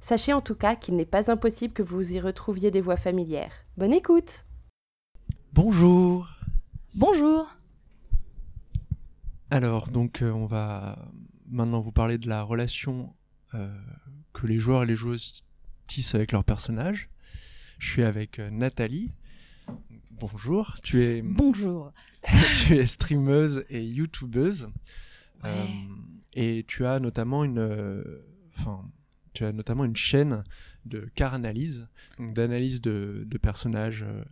Sachez en tout cas qu'il n'est pas impossible que vous y retrouviez des voix familières. Bonne écoute Bonjour Bonjour Alors, donc, euh, on va maintenant vous parler de la relation euh, que les joueurs et les joueuses tissent avec leurs personnages. Je suis avec euh, Nathalie. Bonjour, tu es, Bonjour tu es streameuse et youtubeuse. Ouais. Euh, et tu as notamment une, euh, enfin, tu as notamment une chaîne de car analyse, donc d'analyse de, de personnages euh,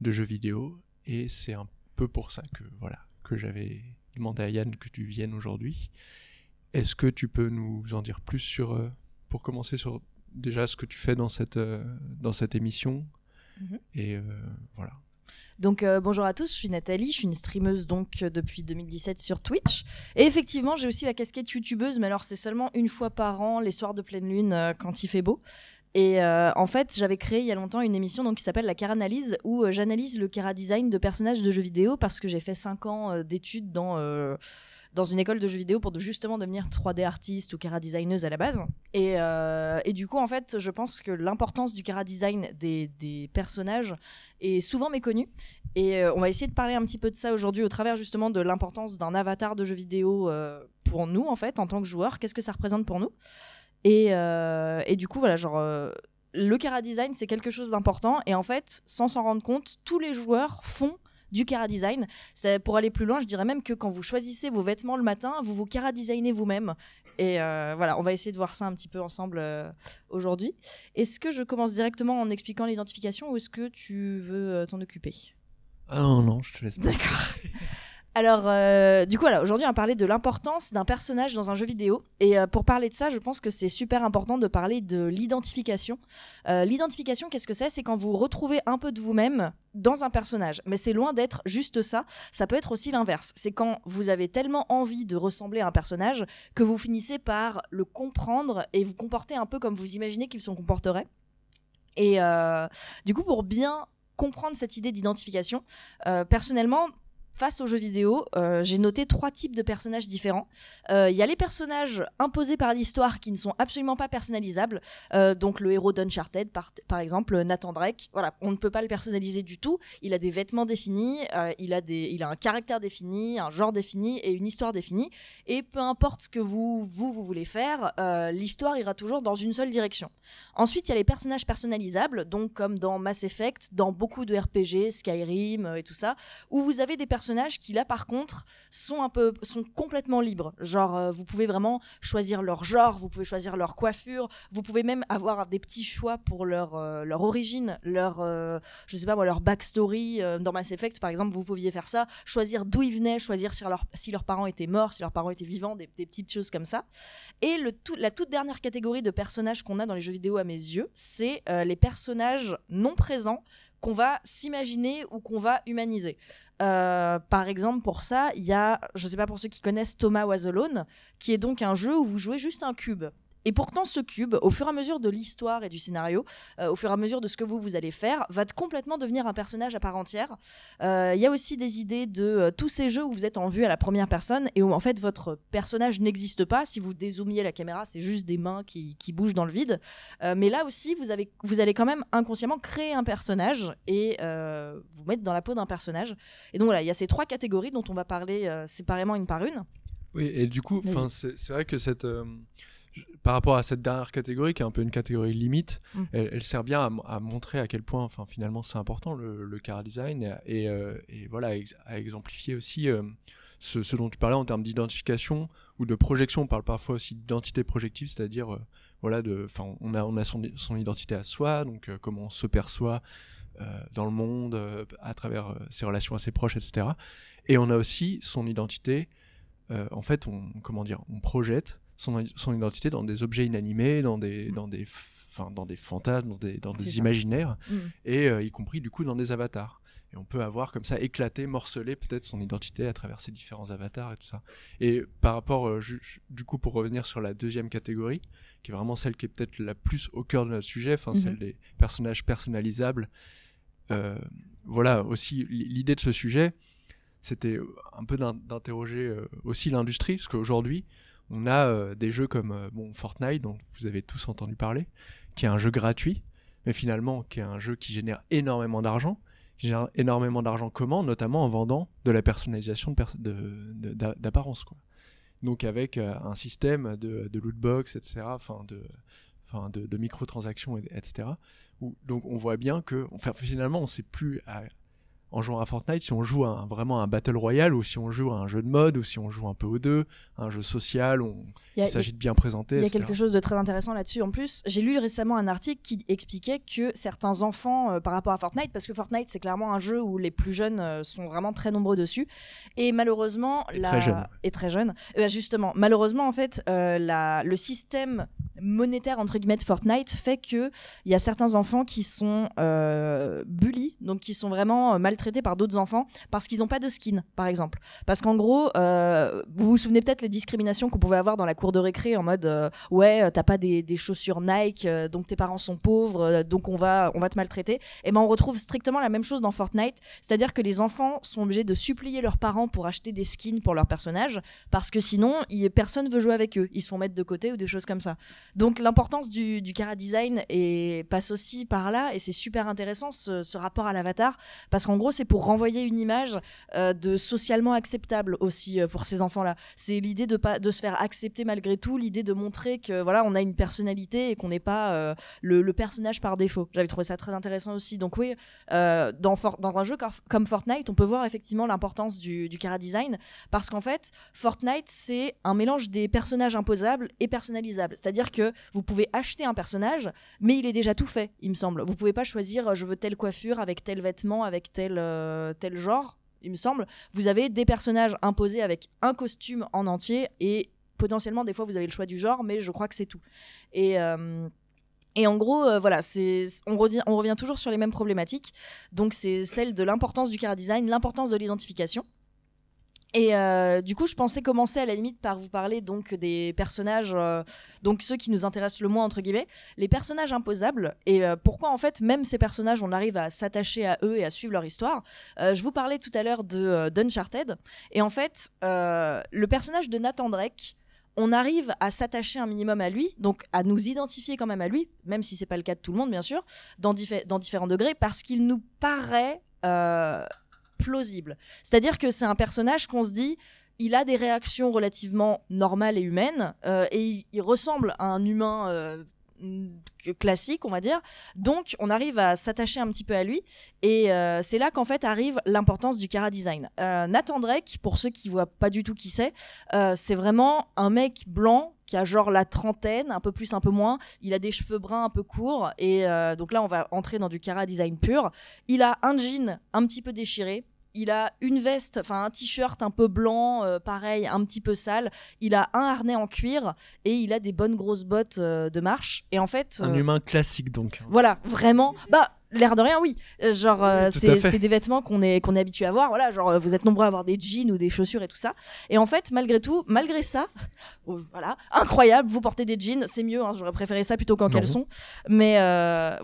de jeux vidéo. Et c'est un peu pour ça que voilà que j'avais demandé à Yann que tu viennes aujourd'hui. Est-ce que tu peux nous en dire plus sur, euh, pour commencer sur déjà ce que tu fais dans cette euh, dans cette émission? Mhm. et euh, voilà. Donc euh, bonjour à tous, je suis Nathalie, je suis une streameuse donc euh, depuis 2017 sur Twitch. Et effectivement, j'ai aussi la casquette youtubeuse, mais alors c'est seulement une fois par an, les soirs de pleine lune, euh, quand il fait beau. Et euh, en fait, j'avais créé il y a longtemps une émission donc, qui s'appelle la Cara Analyse, où euh, j'analyse le Cara Design de personnages de jeux vidéo parce que j'ai fait 5 ans d'études dans, dans une école de jeux vidéo pour justement devenir 3D artiste ou Cara Designeuse à la base. Et, euh, et du coup, en fait, je pense que l'importance du Cara Design des, personnages est souvent méconnue. Et euh, on va essayer de parler un petit peu de ça aujourd'hui au travers justement de l'importance d'un avatar de jeu vidéo euh, pour nous en fait en tant que joueurs. Qu'est-ce que ça représente pour nous? Et, et du coup voilà genre le cara design c'est quelque chose d'important et en fait sans s'en rendre compte tous les joueurs font du cara design. C'est- Pour aller plus loin, je dirais même que quand vous choisissez vos vêtements le matin, vous vous cara designez vous-même. Et euh, voilà, on va essayer de voir ça un petit peu ensemble euh, aujourd'hui. Est-ce que je commence directement en expliquant l'identification ou est-ce que tu veux euh, t'en occuper? Ah non non, je te laisse. D'accord. Alors, euh, du coup, aujourd'hui, on va parler de l'importance d'un personnage dans un jeu vidéo. Et euh, pour parler de ça, je pense que c'est super important de parler de l'identification. Euh, l'identification, qu'est-ce que c'est? C'est quand vous retrouvez un peu de vous-même dans un personnage. Mais c'est loin d'être juste ça. Ça peut être aussi l'inverse. C'est quand vous avez tellement envie de ressembler à un personnage que vous finissez par le comprendre et vous comporter un peu comme vous imaginez qu'il se comporterait. Et du coup, pour bien comprendre cette idée d'identification, personnellement, face aux jeux vidéo, euh, j'ai noté trois types de personnages différents. Euh, Il y a les personnages imposés par l'histoire qui ne sont absolument pas personnalisables. Euh, donc le héros d'Uncharted, par, par exemple, Nathan Drake. Voilà, on ne peut pas le personnaliser du tout. Il a des vêtements définis, euh, il, a des, il a un caractère défini, un genre défini et une histoire définie. Et peu importe ce que vous, vous, vous voulez faire, euh, l'histoire ira toujours dans une seule direction. Ensuite, il y a les personnages personnalisables, donc comme dans Mass Effect, dans beaucoup de RPG, Skyrim euh, et tout ça, où vous avez des personnages qui là par contre sont un peu sont complètement libres. Genre euh, vous pouvez vraiment choisir leur genre, vous pouvez choisir leur coiffure, vous pouvez même avoir des petits choix pour leur euh, leur origine, leur euh, je sais pas moi leur backstory dans Mass Effect par exemple, vous pouviez faire ça, choisir d'où ils venaient, choisir si, leur- si leurs parents étaient morts, si leurs parents étaient vivants, des, des petites choses comme ça. Et le tout, la toute dernière catégorie de personnages qu'on a dans les jeux vidéo à mes yeux, c'est les personnages non présents qu'on va s'imaginer ou qu'on va humaniser. Euh, par exemple, pour ça, il y a, je sais pas pour ceux qui connaissent Thomas Was Alone, qui est donc un jeu où vous jouez juste un cube. Et pourtant, ce cube, au fur et à mesure de l'histoire et du scénario, euh, au fur et à mesure de ce que vous, vous allez faire, va complètement devenir un personnage à part entière. Euh, Il y a aussi des idées de euh, tous ces jeux où vous êtes en vue à la première personne et où en fait votre personnage n'existe pas. Si vous dézoomiez la caméra, c'est juste des mains qui, qui bougent dans le vide. Mais là aussi, vous, avez, vous allez quand même inconsciemment créer un personnage et vous mettre dans la peau d'un personnage. Et donc voilà, il y a ces trois catégories dont on va parler séparément une par une. Oui, et du coup, c'est vrai que cette, par rapport à cette dernière catégorie, qui est un peu une catégorie limite, Mm. elle, elle sert bien à, montrer à quel point, enfin, finalement, c'est important le, le chara design et, et, euh, et voilà, à ex- à exemplifier aussi euh, ce, ce dont tu parlais en termes d'identification ou de projection. On parle parfois aussi d'identité projective, c'est-à-dire, euh, voilà, de, enfin, on a, on a son, son identité à soi, donc comment on se perçoit dans le monde, à travers ses relations à ses proches, etc. Et on a aussi son identité en fait, on, comment dire, on projette son, son identité dans des objets inanimés, dans des, dans des, f- enfin, dans des fantasmes, dans des, dans des imaginaires, Mm. et euh, y compris du coup dans des avatars. Et on peut avoir comme ça éclaté, morcelé peut-être son identité à travers ces différents avatars et tout ça. Et par rapport, euh, du coup, pour revenir sur la deuxième catégorie, qui est vraiment celle qui est peut-être la plus au cœur de notre sujet, enfin celle des personnages personnalisables. euh, voilà aussi l'idée de ce sujet, c'était un peu d'in- d'interroger aussi l'industrie, parce qu'aujourd'hui, on a euh, des jeux comme euh, Fortnite, dont vous avez tous entendu parler, qui est un jeu gratuit, mais finalement qui est un jeu qui génère énormément d'argent, qui génère énormément d'argent comment Notamment en vendant de la personnalisation d'apparence. Donc avec euh, un système de, de loot etc., de, enfin de, microtransactions, et- etc. Donc on voit bien que enfin, finalement on sait plus à- en jouant à Fortnite si on joue à un- vraiment à un battle royale ou si on joue à un jeu de mode ou si on joue un peu aux deux, un jeu social, on, Il s'agit de bien présenter. Il y a etc. quelque chose de très intéressant là-dessus. En plus, j'ai lu récemment un article qui expliquait que certains enfants, euh, par rapport à Fortnite, parce que Fortnite c'est clairement un jeu où les plus jeunes euh, sont vraiment très nombreux dessus, et malheureusement, Et la... très jeunes. et très jeunes. Eh ben, justement, malheureusement en fait, euh, la... le système monétaire entre guillemets de Fortnite fait que il y a certains enfants qui sont bullies, donc qui sont vraiment euh, maltraités par d'autres enfants parce qu'ils n'ont pas de skin, par exemple. Parce qu'en gros, euh, vous vous souvenez peut-être les discriminations qu'on pouvait avoir dans la cour de récré en mode euh, ouais, euh, t'as pas des, des chaussures Nike, donc tes parents sont pauvres, donc on va, on va te maltraiter. Et ben on retrouve strictement la même chose dans Fortnite, c'est-à-dire que les enfants sont obligés de supplier leurs parents pour acheter des skins pour leurs personnages parce que sinon il, personne veut jouer avec eux, ils se font mettre de côté ou des choses comme ça. Donc l'importance du, du cara design passe aussi par là et c'est super intéressant ce rapport à l'avatar parce qu'en gros c'est pour renvoyer une image euh, de socialement acceptable aussi euh, pour ces enfants-là. C'est l'idée de pas de se faire accepter malgré tout, l'idée de montrer que voilà on a une personnalité et qu'on n'est pas euh, le, personnage par défaut. J'avais trouvé ça très intéressant aussi. Donc oui, dans, un jeu comme Fortnite, on peut voir effectivement l'importance du, du cara design parce qu'en fait Fortnite c'est un mélange des personnages imposables et personnalisables. C'est-à-dire que vous pouvez acheter un personnage, mais il est déjà tout fait, il me semble. Vous pouvez pas choisir je veux telle coiffure avec tel vêtement avec tel euh, tel genre. Il me semble, vous avez des personnages imposés avec un costume en entier et potentiellement des fois vous avez le choix du genre, mais je crois que c'est tout. Et euh, et en gros, euh, voilà, on revient, on revient toujours sur les mêmes problématiques. Donc c'est celle de l'importance du cara design, l'importance de l'identification. Et euh, du coup, je pensais commencer à la limite par vous parler donc des personnages, euh, donc ceux qui nous intéressent le moins entre guillemets, les personnages imposables. Et euh, pourquoi en fait même ces personnages, on arrive à s'attacher à eux et à suivre leur histoire. Je vous parlais tout à l'heure de d'Uncharted, et en fait, le personnage de Nathan Drake. On arrive à s'attacher un minimum à lui, donc à nous identifier quand même à lui, même si c'est pas le cas de tout le monde bien sûr, dans, diffé- dans différents degrés, parce qu'il nous paraît plausible. C'est-à-dire que c'est un personnage qu'on se dit, il a des réactions relativement normales et humaines, euh, et il, ressemble à un humain euh, que- classique, on va dire. Donc, on arrive à s'attacher un petit peu à lui, et euh, c'est là qu'en fait arrive l'importance du cara design. Nathan Drake, pour ceux qui voient pas du tout qui c'est, c'est vraiment un mec blanc qui a genre la trentaine, un peu plus, un peu moins. Il a des cheveux bruns un peu courts, et donc là, on va entrer dans du cara design pur. Il a un jean un petit peu déchiré. Il a une veste, enfin un t-shirt un peu blanc, euh, pareil, un petit peu sale. Il a un harnais en cuir et il a des bonnes grosses bottes euh, de marche. Et en fait, Un euh, humain classique donc. voilà, vraiment. Bah, l'air de rien, oui. Genre, c'est des vêtements qu'on est, qu'on est habitué à voir. Voilà, genre, vous êtes nombreux à avoir des jeans ou des chaussures et tout ça. Et en fait, malgré tout, malgré ça, oh, voilà, incroyable, vous portez des jeans, c'est mieux. hein, J'aurais préféré ça plutôt qu'en caleçon. Mais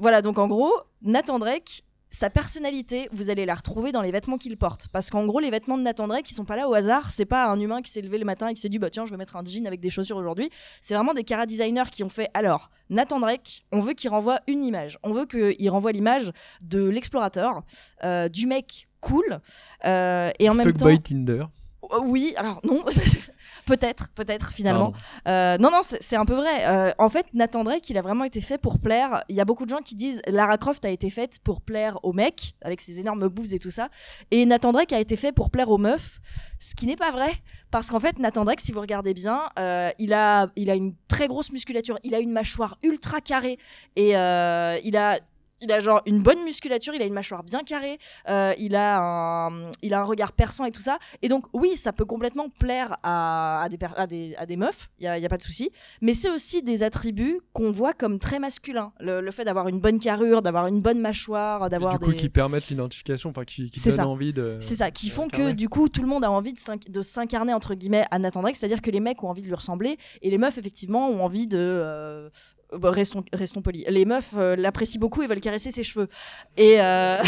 voilà, donc en gros, Nathan Drake. Sa personnalité, vous allez la retrouver dans les vêtements qu'il porte. Parce qu'en gros, les vêtements de Nathan Drake, ils sont pas là au hasard. C'est pas un humain qui s'est levé le matin et qui s'est dit, bah tiens, je vais mettre un jean avec des chaussures aujourd'hui. C'est vraiment des cara designers qui ont fait, alors, Nathan Drake, on veut qu'il renvoie une image. On veut qu'il renvoie l'image de l'explorateur, euh, du mec cool, euh, et en même temps... Fuckboy Tinder. Euh, Oui, alors non, peut-être, peut-être finalement. Euh, non, non, c'est c'est un peu vrai. Euh, en fait, Nathan Drake, il a vraiment été fait pour plaire. Il y a beaucoup de gens qui disent Lara Croft a été faite pour plaire aux mecs, avec ses énormes boobs et tout ça. Et Nathan Drake a été fait pour plaire aux meufs. Ce qui n'est pas vrai, parce qu'en fait, Nathan Drake, si vous regardez bien, euh, il, a, il a une très grosse musculature, il a une mâchoire ultra carrée, et euh, il a il a genre une bonne musculature, il a une mâchoire bien carrée, euh, il, a un, il a un regard perçant et tout ça. Et donc, oui, ça peut complètement plaire à, à, des, à, des, à des meufs, il n'y a, pas de souci. Mais c'est aussi des attributs qu'on voit comme très masculins. Le, le fait d'avoir une bonne carrure, d'avoir une bonne mâchoire, d'avoir du coup, des. qui permettent l'identification, enfin, qui, donnent ça. envie de. C'est ça, qui font que du coup tout le monde a envie de s'inc- de s'incarner entre guillemets à Nathan Drake, c'est-à-dire que les mecs ont envie de lui ressembler et les meufs effectivement ont envie de euh, bah, restons polis. Les meufs euh, l'apprécient beaucoup et veulent caresser ses cheveux. Et euh,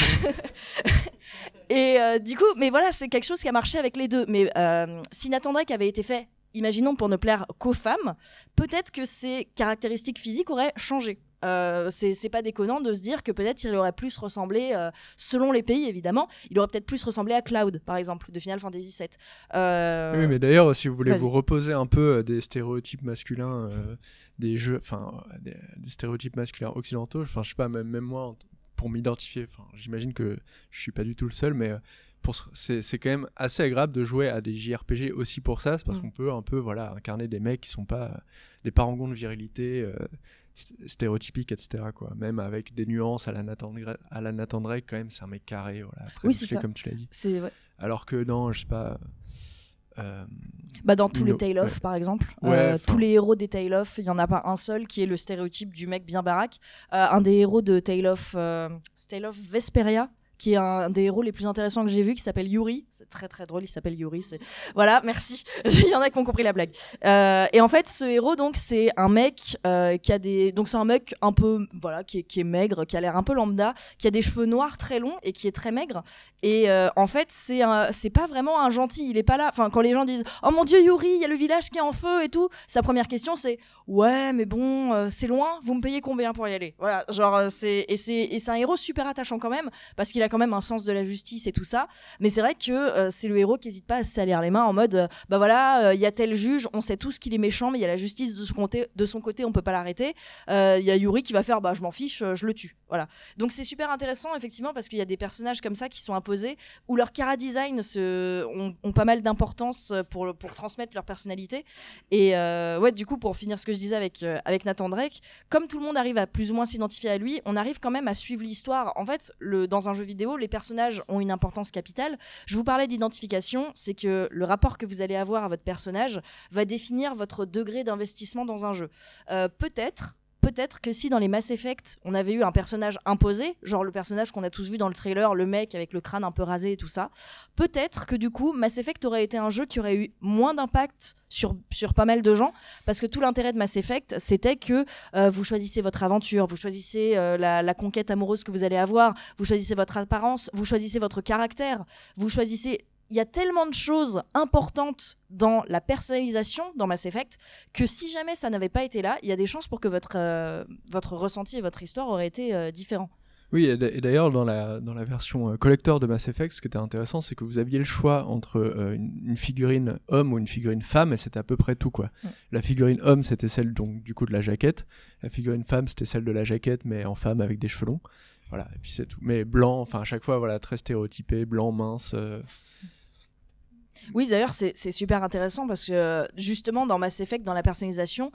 et euh, du coup, mais voilà, c'est quelque chose qui a marché avec les deux. Mais si Nathan Drake avait été fait, imaginons pour ne plaire qu'aux femmes, peut-être que ses caractéristiques physiques auraient changé. Euh, c'est pas déconnant de se dire que peut-être il aurait plus ressemblé, euh, selon les pays évidemment, il aurait peut-être plus ressemblé à Cloud par exemple de Final Fantasy VII. Euh, Oui, mais d'ailleurs, si vous voulez vous reposer un peu euh, des stéréotypes masculins, des jeux, enfin, des, des stéréotypes masculins occidentaux, enfin, je sais pas, même, même moi, pour m'identifier, enfin, j'imagine que je suis pas du tout le seul, mais c'est quand même assez agréable de jouer à des JRPG aussi pour ça, parce Mm. qu'on peut un peu, voilà, incarner des mecs qui sont pas des parangons de virilité. euh, st- stéréotypiques etc quoi même avec des nuances à la Nathan Dra- à la Nathan Drake quand même c'est un mec carré voilà très Oui, ça. comme tu l'as dit c'est ouais. alors que non je sais pas euh, bah, dans tous les Tale of ouais. par exemple, Ouais, euh, tous les héros des Tale of, il y en a pas un seul qui est le stéréotype du mec bien baraque. Euh, un des héros de Tale of, Tale of Vesperia. Qui est un des héros les plus intéressants que j'ai vu, qui s'appelle Yuri. C'est très très drôle, il s'appelle Yuri. C'est voilà, merci. il y en a qui ont compris la blague. Euh, et en fait, ce héros donc c'est un mec euh, qui a des donc c'est un mec un peu voilà qui est, qui est maigre, qui a l'air un peu lambda, qui a des cheveux noirs très longs et qui est très maigre. Et euh, en fait, c'est un- c'est pas vraiment un gentil. Il est pas là. Enfin, quand les gens disent Oh mon dieu, Yuri, il y a le village qui est en feu et tout, sa première question c'est Ouais, mais bon, c'est loin. Vous me payez combien pour y aller? Voilà, genre c'est et c'est et c'est un héros super attachant quand même parce qu'il a quand même un sens de la justice et tout ça. Mais c'est vrai que euh, c'est le héros qui hésite pas à se salir les mains en mode euh, Bah voilà, euh, il y a tel juge, on sait tous qu'il est méchant, mais il y a la justice de son côté, de son on peut pas l'arrêter. Euh, Il y a Yuri qui va faire Bah je m'en fiche, je le tue. Voilà. Donc c'est super intéressant effectivement parce qu'il y a des personnages comme ça qui sont imposés où leur cara design se, ont, pas mal d'importance pour, pour transmettre leur personnalité. Et ouais, du coup, pour finir ce que je disais avec, avec Nathan Drake, comme tout le monde arrive à plus ou moins s'identifier à lui, on arrive quand même à suivre l'histoire. En fait, le, dans un jeu vidéo, les personnages ont une importance capitale. Je vous parlais d'identification, c'est que le rapport que vous allez avoir à votre personnage va définir votre degré d'investissement dans un jeu. Euh, Peut-être peut-être que si dans les Mass Effect, on avait eu un personnage imposé, genre le personnage qu'on a tous vu dans le trailer, le mec avec le crâne un peu rasé et tout ça, peut-être que du coup, Mass Effect aurait été un jeu qui aurait eu moins d'impact sur, sur pas mal de gens, parce que tout l'intérêt de Mass Effect, c'était que euh, vous choisissez votre aventure, vous choisissez euh, la, la conquête amoureuse que vous allez avoir, vous choisissez votre apparence, vous choisissez votre caractère, vous choisissez il y a tellement de choses importantes dans la personnalisation dans Mass Effect que si jamais ça n'avait pas été là, il y a des chances pour que votre, euh, votre ressenti et votre histoire auraient été euh, différents. Oui, et d'ailleurs, dans la, dans la version euh, collector de Mass Effect, ce qui était intéressant, c'est que vous aviez le choix entre euh, une, une figurine homme ou une figurine femme, et c'était à peu près tout, quoi. La figurine homme, c'était celle, donc, du coup, de la jaquette. La figurine femme, c'était celle de la jaquette, mais en femme avec des cheveux longs. Voilà, et puis c'est tout. Mais blanc, enfin, à chaque fois, voilà, très stéréotypé, blanc, mince. euh, Oui, d'ailleurs, c'est super intéressant parce que justement, dans Mass Effect, dans la personnalisation,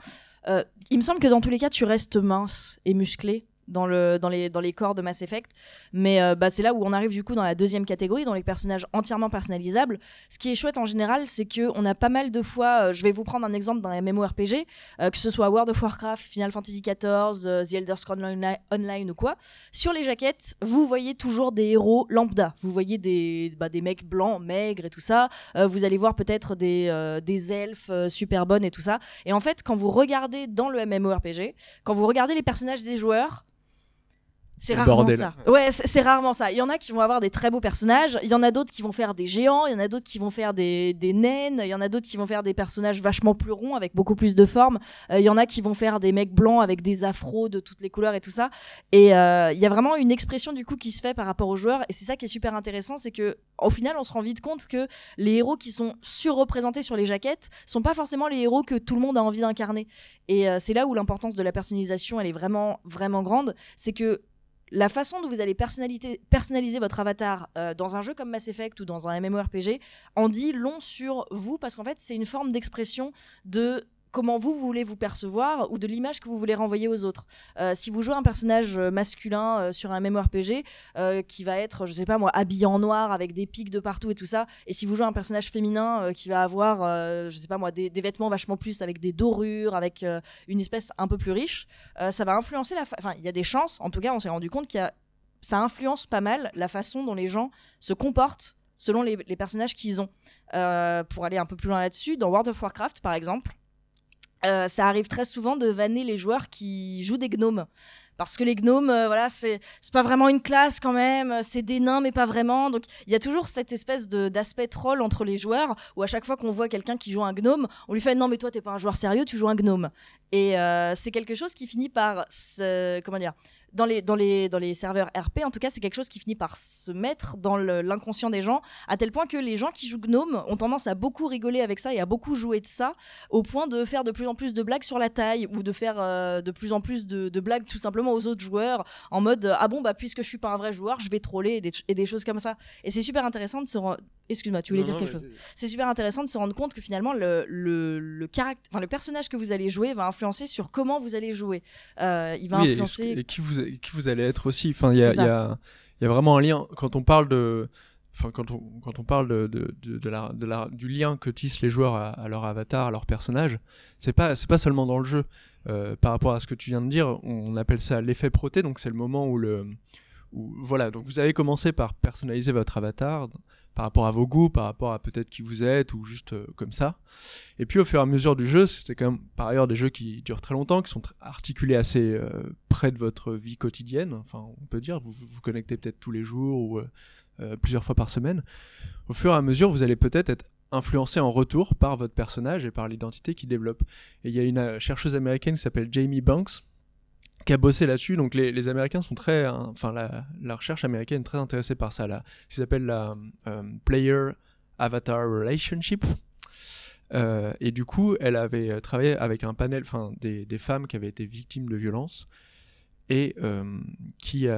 euh, il me semble que dans tous les cas, tu restes mince et musclé. Dans, le, dans, les, dans corps de Mass Effect. Mais euh, bah, c'est là où on arrive du coup dans la deuxième catégorie, dans les personnages entièrement personnalisables. Ce qui est chouette en général, c'est qu'on a pas mal de fois, euh, je vais vous prendre un exemple d'un MMORPG, euh, que ce soit World of Warcraft, Final Fantasy XIV, The Elder Scrolls Online, ou quoi. Sur les jaquettes, vous voyez toujours des héros lambda. Vous voyez des, bah, mecs blancs, maigres et tout ça. vous allez voir peut-être des, des elfes super bonnes et tout ça. Et en fait, quand vous regardez dans le MMORPG, quand vous regardez les personnages des joueurs, c'est rarement ça. Ouais, c'est rarement ça. Il y en a qui vont avoir des très beaux personnages, il y en a d'autres qui vont faire des géants, il y en a d'autres qui vont faire des, des naines, il y en a d'autres qui vont faire des personnages vachement plus ronds avec beaucoup plus de forme, euh, il y en a qui vont faire des mecs blancs avec des afros de toutes les couleurs et tout ça. Et euh, il y a vraiment une expression du coup qui se fait par rapport aux joueurs et c'est ça qui est super intéressant, c'est que au final on se rend vite compte que les héros qui sont surreprésentés sur les jaquettes sont pas forcément les héros que tout le monde a envie d'incarner. Et euh, c'est là où l'importance de la personnalisation elle est vraiment vraiment grande, c'est que la façon dont vous allez personnaliser votre avatar euh, dans un jeu comme Mass Effect ou dans un MMORPG en dit long sur vous parce qu'en fait c'est une forme d'expression de comment vous voulez vous percevoir ou de l'image que vous voulez renvoyer aux autres. Euh, si vous jouez un personnage euh, masculin euh, sur un MMORPG qui va être, je sais pas moi, habillé en noir avec des pics de partout et tout ça, et si vous jouez un personnage féminin qui va avoir, je sais pas moi, des, vêtements vachement plus avec des dorures, avec une espèce un peu plus riche, ça va influencer la. Enfin, il y a des chances, en tout cas, on s'est rendu compte qu'il a ça influence pas mal la façon dont les gens se comportent selon les personnages qu'ils ont. pour aller un peu plus loin là-dessus, dans World of Warcraft, par exemple, euh, ça arrive très souvent de vanner les joueurs qui jouent des gnomes. Parce que les gnomes, euh, voilà, c'est pas vraiment une classe quand même, c'est des nains mais pas vraiment. Donc il y a toujours cette espèce d'aspect troll entre les joueurs où à chaque fois qu'on voit quelqu'un qui joue un gnome, on lui fait non mais toi t'es pas un joueur sérieux, tu joues un gnome. Et euh, c'est quelque chose qui finit par, comment dire, dans les, dans, les, dans les serveurs RP, en tout cas, c'est quelque chose qui finit par se mettre dans l'inconscient des gens, à tel point que les gens qui jouent Gnome ont tendance à beaucoup rigoler avec ça et à beaucoup jouer de ça, au point de faire de plus en plus de blagues sur la taille ou de faire euh, de plus en plus de, blagues tout simplement aux autres joueurs en mode ah bon, bah puisque je suis pas un vrai joueur, je vais troller et des, et des choses comme ça. Et c'est super intéressant de se rendre. Excuse-moi, tu voulais dire quelque chose C'est super intéressant de se rendre compte que finalement, le, le, le, caractère, enfin, le personnage que vous allez jouer va influencer sur comment vous allez jouer. Euh, il va influencer. Et, qui vous qui vous allez être aussi. Enfin, il y a, y, a, y a, vraiment un lien. Quand on parle de. Quand on, parle du lien que tissent les joueurs à, leur avatar, à leur personnage, c'est pas, pas seulement dans le jeu. Euh, par rapport à ce que tu viens de dire, on appelle ça l'effet proté, donc c'est le moment où le. Voilà, donc vous avez commencé par personnaliser votre avatar par rapport à vos goûts, par rapport à peut-être qui vous êtes ou juste euh, comme ça. Et puis au fur et à mesure du jeu, c'était quand même par ailleurs des jeux qui durent très longtemps, qui sont articulés assez euh, près de votre vie quotidienne. Enfin, on peut dire, vous vous connectez peut-être tous les jours ou plusieurs fois par semaine. Au fur et à mesure, vous allez peut-être être influencé en retour par votre personnage et par l'identité qu'il développe. Et il y a une chercheuse américaine qui s'appelle Jamie Banks qui a bossé là-dessus. Donc les, Américains sont très, hein, enfin la, recherche américaine est très intéressée par ça, là, ce qu'ils appellent la euh, Player Avatar Relationship. Euh, et du coup, elle avait travaillé avec un panel, enfin des, des, femmes qui avaient été victimes de violences et euh, qui,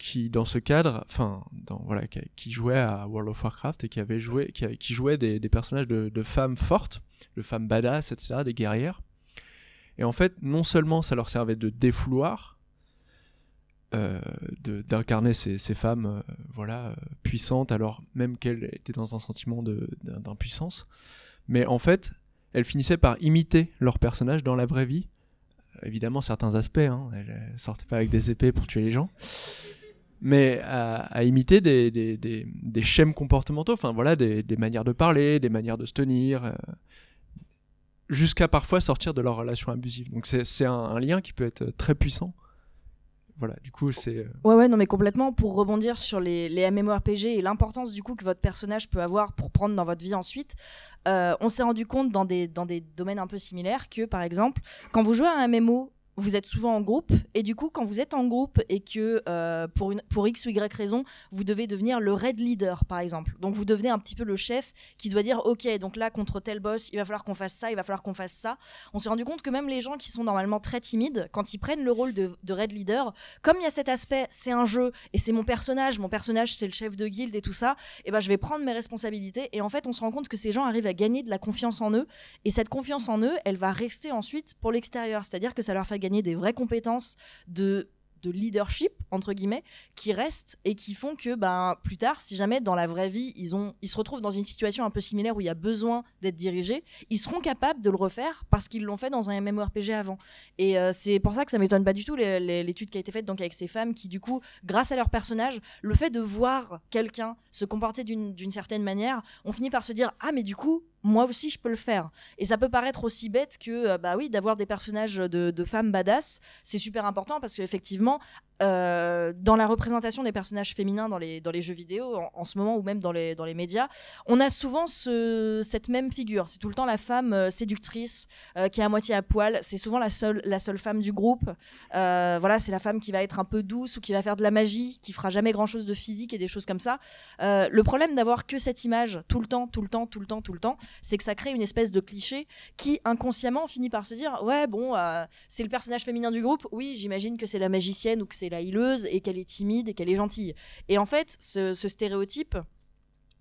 qui dans ce cadre, enfin voilà, qui, qui, jouaient à World of Warcraft et qui avait joué, qui, jouaient des, personnages de, femmes fortes, de femmes badass, etc., des guerrières et en fait, non seulement ça leur servait de défouloir, euh, d'incarner ces, femmes euh, voilà, euh, puissantes, alors même qu'elles étaient dans un sentiment d'impuissance, mais en fait, elles finissaient par imiter leur personnage dans la vraie vie. Évidemment, certains aspects, hein, elles sortaient pas avec des épées pour tuer les gens, mais à, imiter des, des, schèmes comportementaux, enfin voilà, des, manières de parler, des manières de se tenir, jusqu'à parfois sortir de leur relation abusive. Donc c'est un, lien qui peut être très puissant. Voilà, du coup, c'est. Euh, ouais, ouais, non, mais complètement. Pour rebondir sur les, les MMORPG et l'importance du coup que votre personnage peut avoir pour prendre dans votre vie ensuite, euh, on s'est rendu compte dans des, dans des domaines un peu similaires que, par exemple, quand vous jouez à un MMO vous êtes souvent en groupe et du coup quand vous êtes en groupe et que euh, pour, une, pour x ou y raison vous devez devenir le raid leader par exemple. Donc vous devenez un petit peu le chef qui doit dire ok donc là contre tel boss il va falloir qu'on fasse ça il va falloir qu'on fasse ça. On s'est rendu compte que même les gens qui sont normalement très timides quand ils prennent le rôle de, de raid leader comme il y a cet aspect c'est un jeu et c'est mon personnage mon personnage c'est le chef de guilde et tout ça et eh ben je vais prendre mes responsabilités et en fait on se rend compte que ces gens arrivent à gagner de la confiance en eux et cette confiance en eux elle va rester ensuite pour l'extérieur. C'est à dire que ça leur fait gagner des vraies compétences de de leadership entre guillemets qui restent et qui font que ben plus tard si jamais dans la vraie vie ils ont ils se retrouvent dans une situation un peu similaire où il y a besoin d'être dirigés ils seront capables de le refaire parce qu'ils l'ont fait dans un MMORPG avant. Et euh, c'est pour ça que ça m'étonne pas du tout l'étude qui a été faite donc avec ces femmes qui du coup grâce à leur personnage le fait de voir quelqu'un se comporter d'une certaine manière on finit par se dire ah mais du coup moi aussi je peux le faire. Et ça peut paraître aussi bête que euh, bah oui d'avoir des personnages de, de femmes badass c'est super important parce qu'effectivement euh, dans la représentation des personnages féminins dans les, dans les jeux vidéo en, ce moment ou même dans les, dans les médias on a souvent ce, cette même figure. C'est tout le temps la femme euh, séductrice euh, qui est à moitié à poil. C'est souvent la seule, la seule femme du groupe. Voilà c'est la femme qui va être un peu douce ou qui va faire de la magie qui fera jamais grand chose de physique et des choses comme ça. Le problème d'avoir que cette image tout le temps tout le temps tout le temps tout le temps c'est que ça crée une espèce de cliché qui inconsciemment finit par se dire ouais bon c'est le personnage féminin du groupe. Oui j'imagine que c'est la magicienne ou que c'est la hileuse et qu'elle est timide et qu'elle est gentille. Et en fait ce, ce stéréotype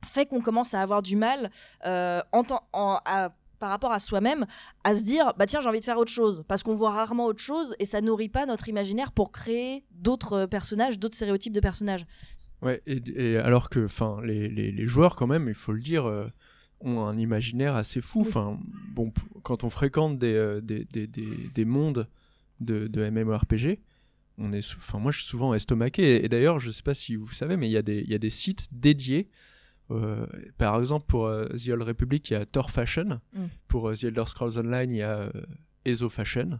fait qu'on commence à avoir du mal euh, en temps- en- à- par rapport à soi-même à se dire bah tiens j'ai envie de faire autre chose. Parce qu'on voit rarement autre chose et ça nourrit pas notre imaginaire pour créer d'autres euh, personnages d'autres stéréotypes de personnages. Ouais, et, et alors que enfin, les, les, les joueurs, quand même, il faut le dire, euh, ont un imaginaire assez fou. Enfin, bon, quand on fréquente des, euh, des, des, des, des mondes de, de MMORPG, on est enfin, moi je suis souvent estomaqué. Et, et d'ailleurs, je sais pas si vous savez, mais il y, a des- il y a des sites dédiés. euh, par exemple, pour euh, The Old Republic, il y a Thor Fashion. Mm. Pour euh, The Elder Scrolls Online, il y a Ezo Fashion.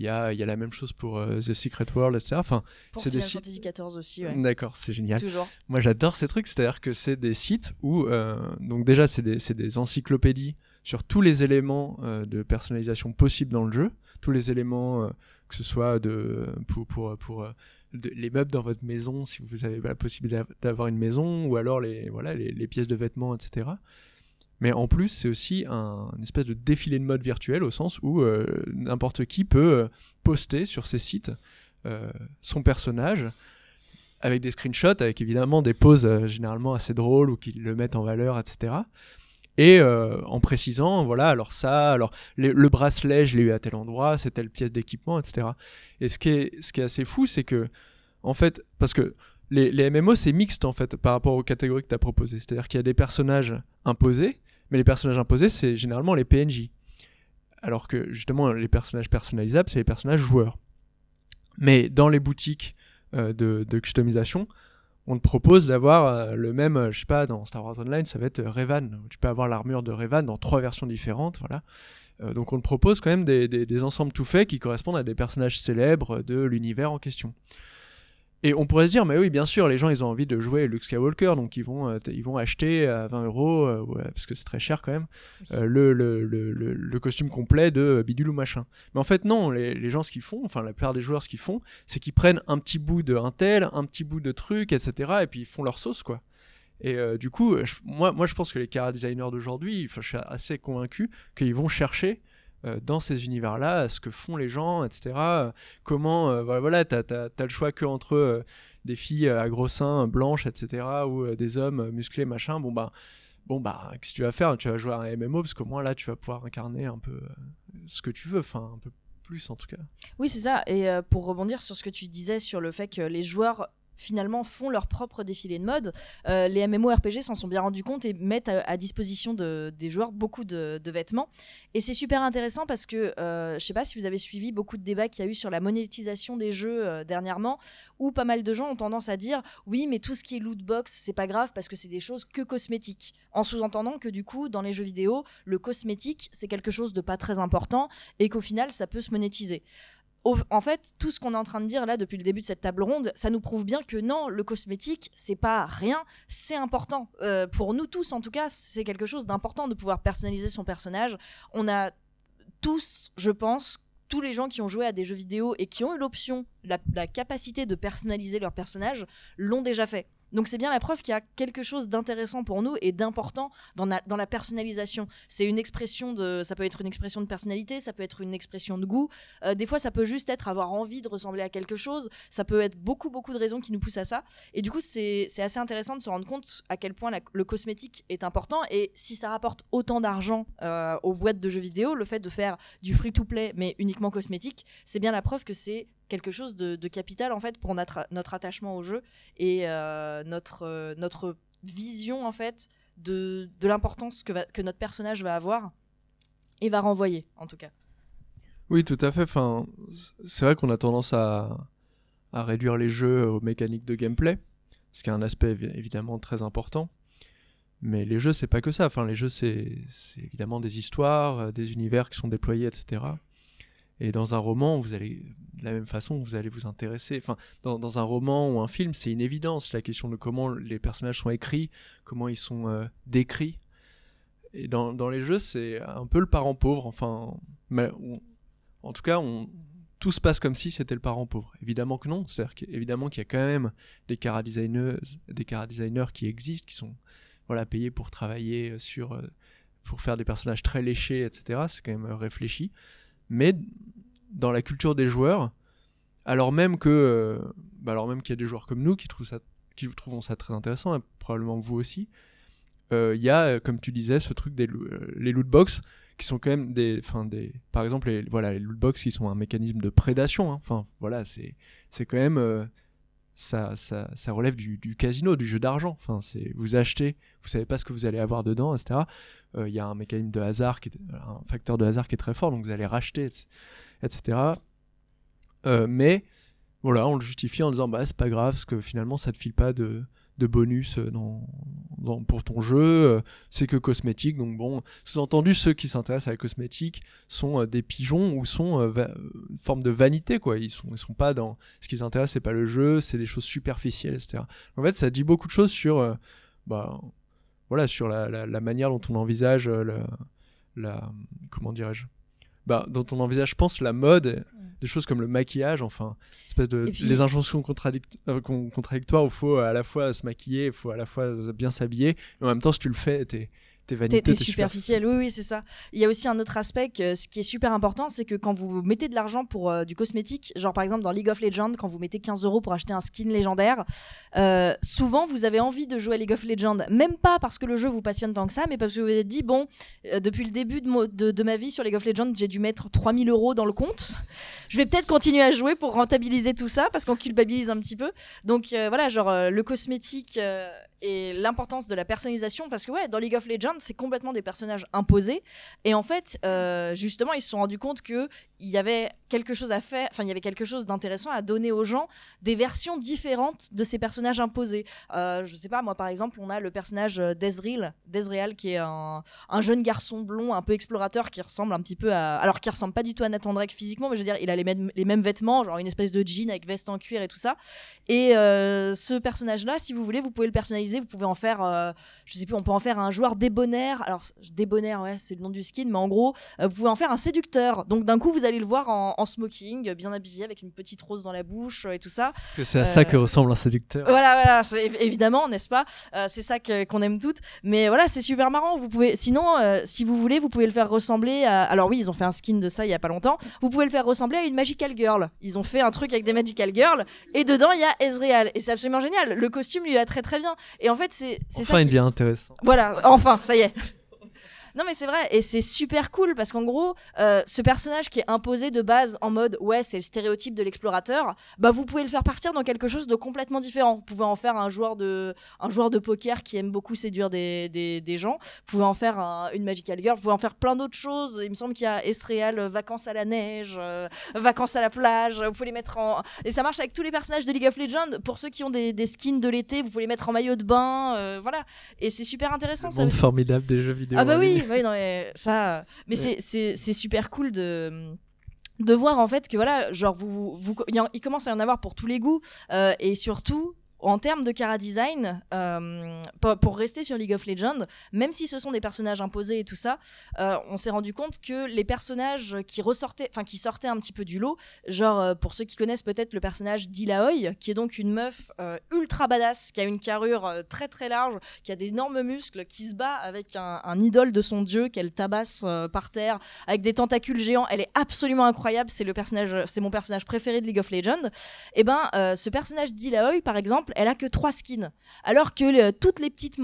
Il y a, il y a la même chose pour The Secret World, etc. Enfin, pour C'est des Final sites- Fantasy XIV aussi ouais. D'accord, c'est génial. toujours Moi, j'adore ces trucs, c'est-à-dire que c'est des sites où, donc déjà, c'est des, c'est des encyclopédies sur tous les éléments de personnalisation possibles dans le jeu, tous les éléments, que ce soit pour, euh, les meubles dans votre maison, si vous avez la possibilité d'avoir une maison, ou alors les, pièces de vêtements, etc. Mais en plus, c'est aussi un une espèce de défilé de mode virtuel au sens où euh, n'importe qui peut euh, poster sur ces sites son personnage avec des screenshots, avec évidemment des poses généralement assez drôles ou qui le mettent en valeur, etc. Et euh, en précisant, voilà, alors ça, alors le, le bracelet, je l'ai eu à tel endroit, c'est telle pièce d'équipement, etc. Et ce qui est, assez fou, c'est que, en fait, parce que les, MMO, c'est mixte, en fait, par rapport aux catégories que tu as proposées. C'est-à-dire qu'il y a des personnages imposés, mais les personnages imposés, c'est généralement les PNJ. Alors que, justement, les personnages personnalisables, c'est les personnages joueurs. Mais dans les boutiques euh, de customisation, on te propose d'avoir euh, le même, euh, je sais pas, dans Star Wars Online, ça va être euh, Revan. Tu peux avoir l'armure de Revan dans trois versions différentes, voilà. Donc on te propose quand même des ensembles tout faits qui correspondent à des personnages célèbres de l'univers en question. Et on pourrait se dire, mais oui, bien sûr, les gens, ils ont envie de jouer Luke Skywalker, donc ils vont, euh, ils vont acheter à 20 euros, euh, ouais, parce que c'est très cher quand même, euh, le, le, le, costume complet de euh, bidule ou machin. Mais en fait, non, les, les gens, ce qu'ils font, enfin la plupart des joueurs, ce qu'ils font, c'est qu'ils prennent un petit bout de un tel, un petit bout de truc, etc. Et puis ils font leur sauce, quoi. Et euh, du coup, je- moi, moi, je pense que les cara designers d'aujourd'hui, je suis assez convaincu qu'ils vont chercher euh, dans ces univers-là ce que font les gens, etc. Euh, Comment, euh, voilà, t'as, t'as- t'as le choix que entre euh, des filles à gros seins blanches, etc. ou euh, des hommes euh, musclés, machin. Bon, bah, bon, bah, qu'est-ce que tu vas faire? Tu vas jouer à un MMO, parce qu'au moins là, tu vas pouvoir incarner un peu euh, ce que tu veux, enfin, un peu plus en tout cas. Oui, c'est ça. Et euh, pour rebondir sur ce que tu disais sur le fait que les joueurs finalement font leur propre défilé de mode, euh, les MMORPG s'en sont bien rendus compte et mettent à, disposition de- des joueurs beaucoup de, vêtements. Et c'est super intéressant parce que euh, je sais pas si vous avez suivi beaucoup de débats qu'il y a eu sur la monétisation des jeux euh, dernièrement, où pas mal de gens ont tendance à dire oui, mais tout ce qui est loot box, c'est pas grave parce que c'est des choses que cosmétiques. En sous-entendant que du coup, dans les jeux vidéo, le cosmétique, c'est quelque chose de pas très important et qu'au final, ça peut se monétiser. En fait, tout ce qu'on est en train de dire là depuis le début de cette table ronde, ça nous prouve bien que non, le cosmétique, c'est pas rien, c'est important. Euh, pour nous tous, en tout cas, c'est quelque chose d'important de pouvoir personnaliser son personnage. On a tous, je pense, tous les gens qui ont joué à des jeux vidéo et qui ont eu l'option, la, la capacité de personnaliser leur personnage, l'ont déjà fait. Donc c'est bien la preuve qu'il y a quelque chose d'intéressant pour nous et d'important dans, la- personnalisation. C'est une expression de, ça peut être une expression de personnalité, ça peut être une expression de goût. Euh, des fois, ça peut juste être avoir envie de ressembler à quelque chose. Ça peut être beaucoup, beaucoup de raisons qui nous poussent à ça. Et du coup, c'est assez intéressant de se rendre compte à quel point le cosmétique est important. Et si ça rapporte autant d'argent euh, aux boîtes de jeux vidéo, le fait de faire du free-to-play, mais uniquement cosmétique, c'est bien la preuve que c'est quelque chose de, capital en fait pour notre, attachement au jeu et euh, notre, euh, notre vision en fait de, de l'importance que, que notre personnage va avoir et va renvoyer en tout cas. Oui, tout à fait. Enfin, c'est vrai qu'on a tendance à, à réduire les jeux aux mécaniques de gameplay, ce qui est un aspect évi- évidemment très important. Mais les jeux, c'est pas que ça. Enfin, les jeux, c'est c'est évidemment des histoires, euh, des univers qui sont déployés, etc. Et dans un roman, vous allez, de la même façon, vous allez vous intéresser. Enfin, dans, un roman ou un film, c'est une évidence la question de comment les personnages sont écrits, comment ils sont euh, décrits. Et dans, les jeux, c'est un peu le parent pauvre. Enfin, en tout cas, tout se passe comme si c'était le parent pauvre. Évidemment que non. C'est-à-dire qu'évidemment qu'il y a quand même des cara des cara designers qui existent, qui sont voilà payés pour travailler sur, euh, pour faire des personnages très léchés, etc. C'est quand même euh, réfléchi. Mais dans la culture des joueurs, alors même que, euh, bah alors même qu'il y a des joueurs comme nous qui trouvent ça, qui trouvent ça très intéressant, et probablement vous aussi, euh, il y a, euh, comme tu disais, ce truc des euh, les loot box qui sont quand même des, enfin des, par exemple les, voilà les loot box qui sont un mécanisme de prédation. hein. Enfin voilà, c'est c'est quand même ça, ça, ça relève du, casino, du jeu d'argent. Enfin c'est vous achetez, vous savez pas ce que vous allez avoir dedans, etc. Euh, Il y a un mécanisme de hasard qui est un facteur de hasard qui est très fort, donc vous allez racheter, etc. etc. Euh, mais voilà, on le justifie en disant bah c'est pas grave, parce que finalement ça te file pas de de bonus euh, dans, pour ton jeu, euh, c'est que cosmétique. Donc bon, sous-entendu, ceux qui s'intéressent à la cosmétique sont euh, des pigeons ou sont une forme de vanité, quoi. Ils sont, sont pas dans. Ce qui les intéresse, c'est pas le jeu, c'est des choses superficielles, etc. En fait, ça dit beaucoup de choses sur, bah, voilà, sur la, manière dont on envisage la- comment dirais-je, bah, dont on envisage, je pense, la mode, des choses comme le maquillage, enfin, espèce de Et puis- les injonctions euh, con- contradictoires où il faut à la fois se maquiller, il faut à la fois bien s'habiller, mais en même temps, si tu le fais, t'es t'es vaniteux, t'es t'es superficiel, oui, oui, c'est ça. Il y a aussi un autre aspect, que, ce qui est super important, c'est que quand vous mettez de l'argent pour euh, du cosmétique, genre par exemple dans League of Legends, quand vous mettez 15 euros pour acheter un skin légendaire, euh, souvent vous avez envie de jouer à League of Legends, même pas parce que le jeu vous passionne tant que ça, mais parce que vous vous êtes dit, bon, euh, depuis le début de, mo- de, de ma vie sur League of Legends, j'ai dû mettre 3000 euros dans le compte. Je vais peut-être continuer à jouer pour rentabiliser tout ça, parce qu'on culpabilise un petit peu. Donc voilà, genre le cosmétique et l'importance de la personnalisation, parce que ouais, dans League of Legends, c'est complètement des personnages imposés. Et en fait, euh, justement, ils se sont rendus compte que il y avait quelque chose à faire, enfin, il y avait quelque chose d'intéressant à donner aux gens des versions différentes de ces personnages imposés. Euh, je sais pas, moi, par exemple, on a le personnage euh, d'Ezreal, qui est un, un jeune garçon blond, un peu explorateur, qui ressemble un petit peu à. Alors, qui ressemble pas du tout à Nathan Drake physiquement, mais je veux dire, il a les mêmes, les mêmes vêtements, genre une espèce de jean avec veste en cuir et tout ça. Et euh, ce personnage-là, si vous voulez, vous pouvez le personnaliser, vous pouvez en faire, euh, je sais plus, on peut en faire un joueur débonnaire. Alors, débonnaire, ouais, c'est le nom du skin, mais en gros, euh, vous pouvez en faire un séducteur. Donc, d'un coup, vous allez le voir en, en smoking, bien habillé, avec une petite rose dans la bouche euh, et tout ça. C'est à Euh, ça que ressemble un séducteur. Voilà, voilà, c'est évidemment, n'est-ce pas? C'est ça que- qu'on aime toutes. Mais voilà, c'est super marrant. Vous pouvez, sinon, si vous voulez, vous pouvez le faire ressembler à. Alors oui, ils ont fait un skin de ça il y a pas longtemps. Vous pouvez le faire ressembler à une magical girl. Ils ont fait un truc avec des magical girls et dedans il y a Ezreal et c'est absolument génial. Le costume lui va très très bien. Et en fait, c'est c'est ça. Enfin, il qui- devient intéressant. voilà, enfin, ça y est. Non mais c'est vrai et c'est super cool parce qu'en gros euh, ce personnage qui est imposé de base en mode ouais c'est le stéréotype de l'explorateur bah vous pouvez le faire partir dans quelque chose de complètement différent. Vous pouvez en faire un joueur de un joueur de poker qui aime beaucoup séduire des, des, des gens. Vous pouvez en faire un- une magical girl vous pouvez en faire plein d'autres choses. Il me semble qu'il y a Estreal euh, vacances à la neige euh, vacances à la plage vous pouvez les mettre en et ça marche avec tous les personnages de League of Legends. Pour ceux qui ont des, des skins de l'été vous pouvez les mettre en maillot de bain voilà. Et c'est super intéressant Le ça monde formidable des jeux vidéo. Ah bah oui. Oui non, mais ça. Mais Ouais. c'est- super cool de de voir en fait que voilà, genre vous, vous il, y en- il commence à y en avoir pour tous les goûts euh, et surtout en termes de cara design, euh, pour, rester sur League of Legends, même si ce sont des personnages imposés et tout ça, euh, on s'est rendu compte que les personnages qui ressortaient, enfin qui sortaient un petit peu du lot, genre euh, pour ceux qui connaissent peut-être le personnage d'Ilaoi, qui est donc une meuf ultra badass, qui a une carrure très très large, qui a d'énormes muscles, qui se bat avec un, idole de son dieu qu'elle tabasse par terre avec des tentacules géants. Elle est absolument incroyable. C'est le personnage, c'est mon personnage préféré de League of Legends. Et ben, euh, ce personnage d'Ilaoi, par exemple, elle a que trois skins, alors que le- toutes les petites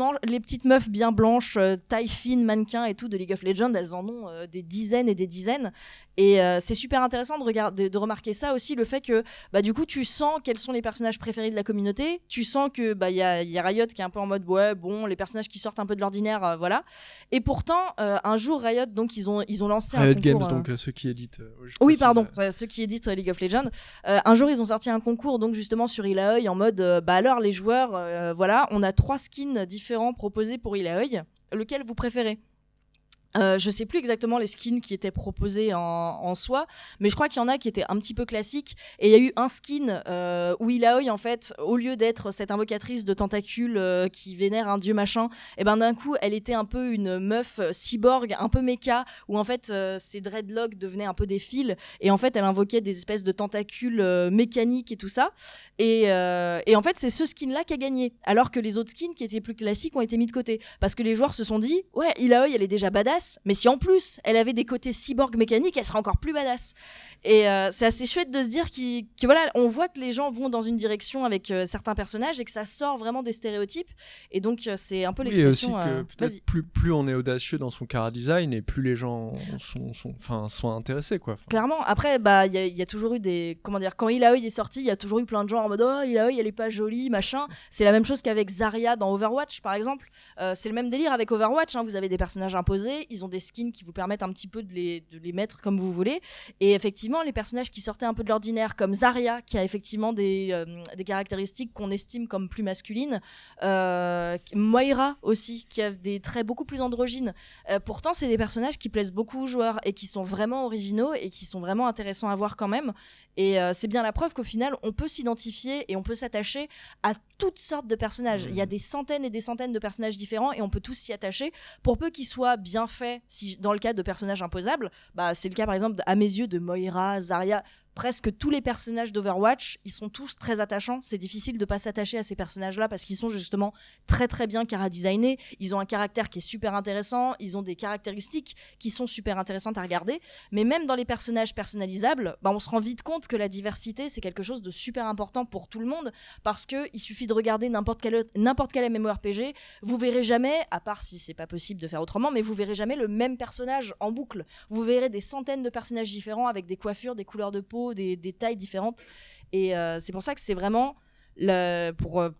meufs bien blanches, euh, taille fine, mannequins et tout de League of Legends, elles en ont euh, des dizaines et des dizaines. Et euh, c'est super intéressant de regarder, de remarquer ça aussi, le fait que bah du coup tu sens quels sont les personnages préférés de la communauté. Tu sens que bah il y a, il y a Riot qui est un peu en mode ouais bon les personnages qui sortent un peu de l'ordinaire, euh, voilà. Et pourtant euh, un jour Riot donc ils ont ils ont lancé un Riot concours. Games, donc ceux qui éditent. oui, pardon, ceux qui éditent League of Legends. Un jour, ils ont sorti un concours, donc justement sur Ilaoi, en mode, bah alors les joueurs, voilà, on a trois skins différents proposés pour Ilaoi. Lequel vous préférez? Euh, je sais plus exactement les skins qui étaient proposés en, soi, mais je crois qu'il y en a qui étaient un petit peu classiques. Et il y a eu un skin euh, où Ilaoi, en fait, au lieu d'être cette invocatrice de tentacules euh, qui vénère un dieu machin, et ben d'un coup, elle était un peu une meuf euh, cyborg, un peu méca, où en fait ses dreadlocks devenaient un peu des fils, et en fait elle invoquait des espèces de tentacules mécaniques et tout ça. Et, et en fait, c'est ce skin-là qui a gagné, alors que les autres skins qui étaient plus classiques ont été mis de côté, parce que les joueurs se sont dit, ouais, Ilaoi, elle est déjà badass, mais si en plus elle avait des côtés cyborg mécaniques, elle serait encore plus badass. Et euh, c'est assez chouette de se dire qu'il- que voilà, on voit que les gens vont dans une direction avec euh, certains personnages et que ça sort vraiment des stéréotypes. Et donc euh, c'est un peu Oui, l'expression. Vas-y. plus, plus on est audacieux dans son cara design et plus les gens sont, sont, enfin, sont intéressés. Quoi. Clairement, après, bah, il y, a- il y a toujours eu des. Comment dire Quand Ilaoi est sorti, il y a toujours eu plein de gens en mode Oh, Ilaoi, elle est pas jolie, machin. C'est la même chose qu'avec Zarya dans Overwatch, par exemple. C'est le même délire avec Overwatch. hein. Vous avez des personnages imposés, ils ont des skins qui vous permettent un petit peu de les, de les mettre comme vous voulez. Et effectivement, les personnages qui sortaient un peu de l'ordinaire, comme Zarya, qui a effectivement des, euh, des caractéristiques qu'on estime comme plus masculines. Euh, Moira aussi, qui a des traits beaucoup plus androgynes. Euh, pourtant, c'est des personnages qui plaisent beaucoup aux joueurs et qui sont vraiment originaux et qui sont vraiment intéressants à voir quand même. Et c'est bien la preuve qu'au final, on peut s'identifier et on peut s'attacher à toutes sortes de personnages. Il y a des centaines et des centaines de personnages différents et on peut tous s'y attacher. Pour peu qu'ils soient bien faits, si, dans le cas de personnages imposables, bah, c'est le cas par exemple, à mes yeux, de Moira, Zarya. Presque tous les personnages d'Overwatch, ils sont tous très attachants. C'est difficile de pas s'attacher à ces personnages-là parce qu'ils sont justement très très bien cara designés. Ils ont un caractère qui est super intéressant. Ils ont des caractéristiques qui sont super intéressantes à regarder. Mais même dans les personnages personnalisables, bah, on se rend vite compte que la diversité c'est quelque chose de super important pour tout le monde parce que il suffit de regarder n'importe quel quel MMORPG, vous verrez jamais, à part si c'est pas possible de faire autrement, mais vous verrez jamais le même personnage en boucle. Vous verrez des centaines de personnages différents avec des coiffures, des couleurs de peau, des, tailles différentes. Et euh, c'est pour ça que c'est vraiment pour euh,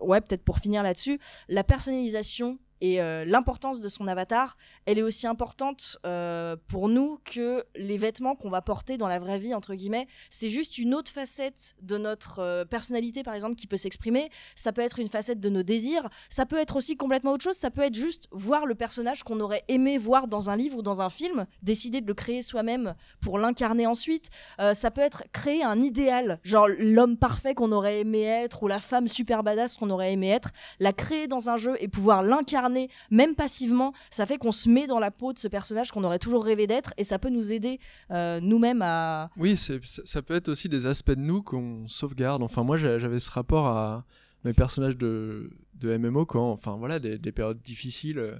ouais peut-être pour finir là-dessus, la personnalisation et euh, l'importance de son avatar, elle est aussi importante euh, pour nous que les vêtements qu'on va porter dans la vraie vie, entre guillemets. C'est juste une autre facette de notre euh, personnalité, par exemple, qui peut s'exprimer. Ça peut être une facette de nos désirs. Ça peut être aussi complètement autre chose. Ça peut être juste voir le personnage qu'on aurait aimé voir dans un livre ou dans un film, décider de le créer soi-même pour l'incarner ensuite. Ça peut être créer un idéal, genre l'homme parfait qu'on aurait aimé être ou la femme super badass qu'on aurait aimé être, la créer dans un jeu et pouvoir l'incarner même passivement, ça fait qu'on se met dans la peau de ce personnage qu'on aurait toujours rêvé d'être et ça peut nous aider euh, nous-mêmes à... Oui, ça peut être aussi des aspects de nous qu'on sauvegarde. Enfin, moi, j'a- j'avais ce rapport à mes personnages de, de MMO quand, enfin, voilà, des, des périodes difficiles euh,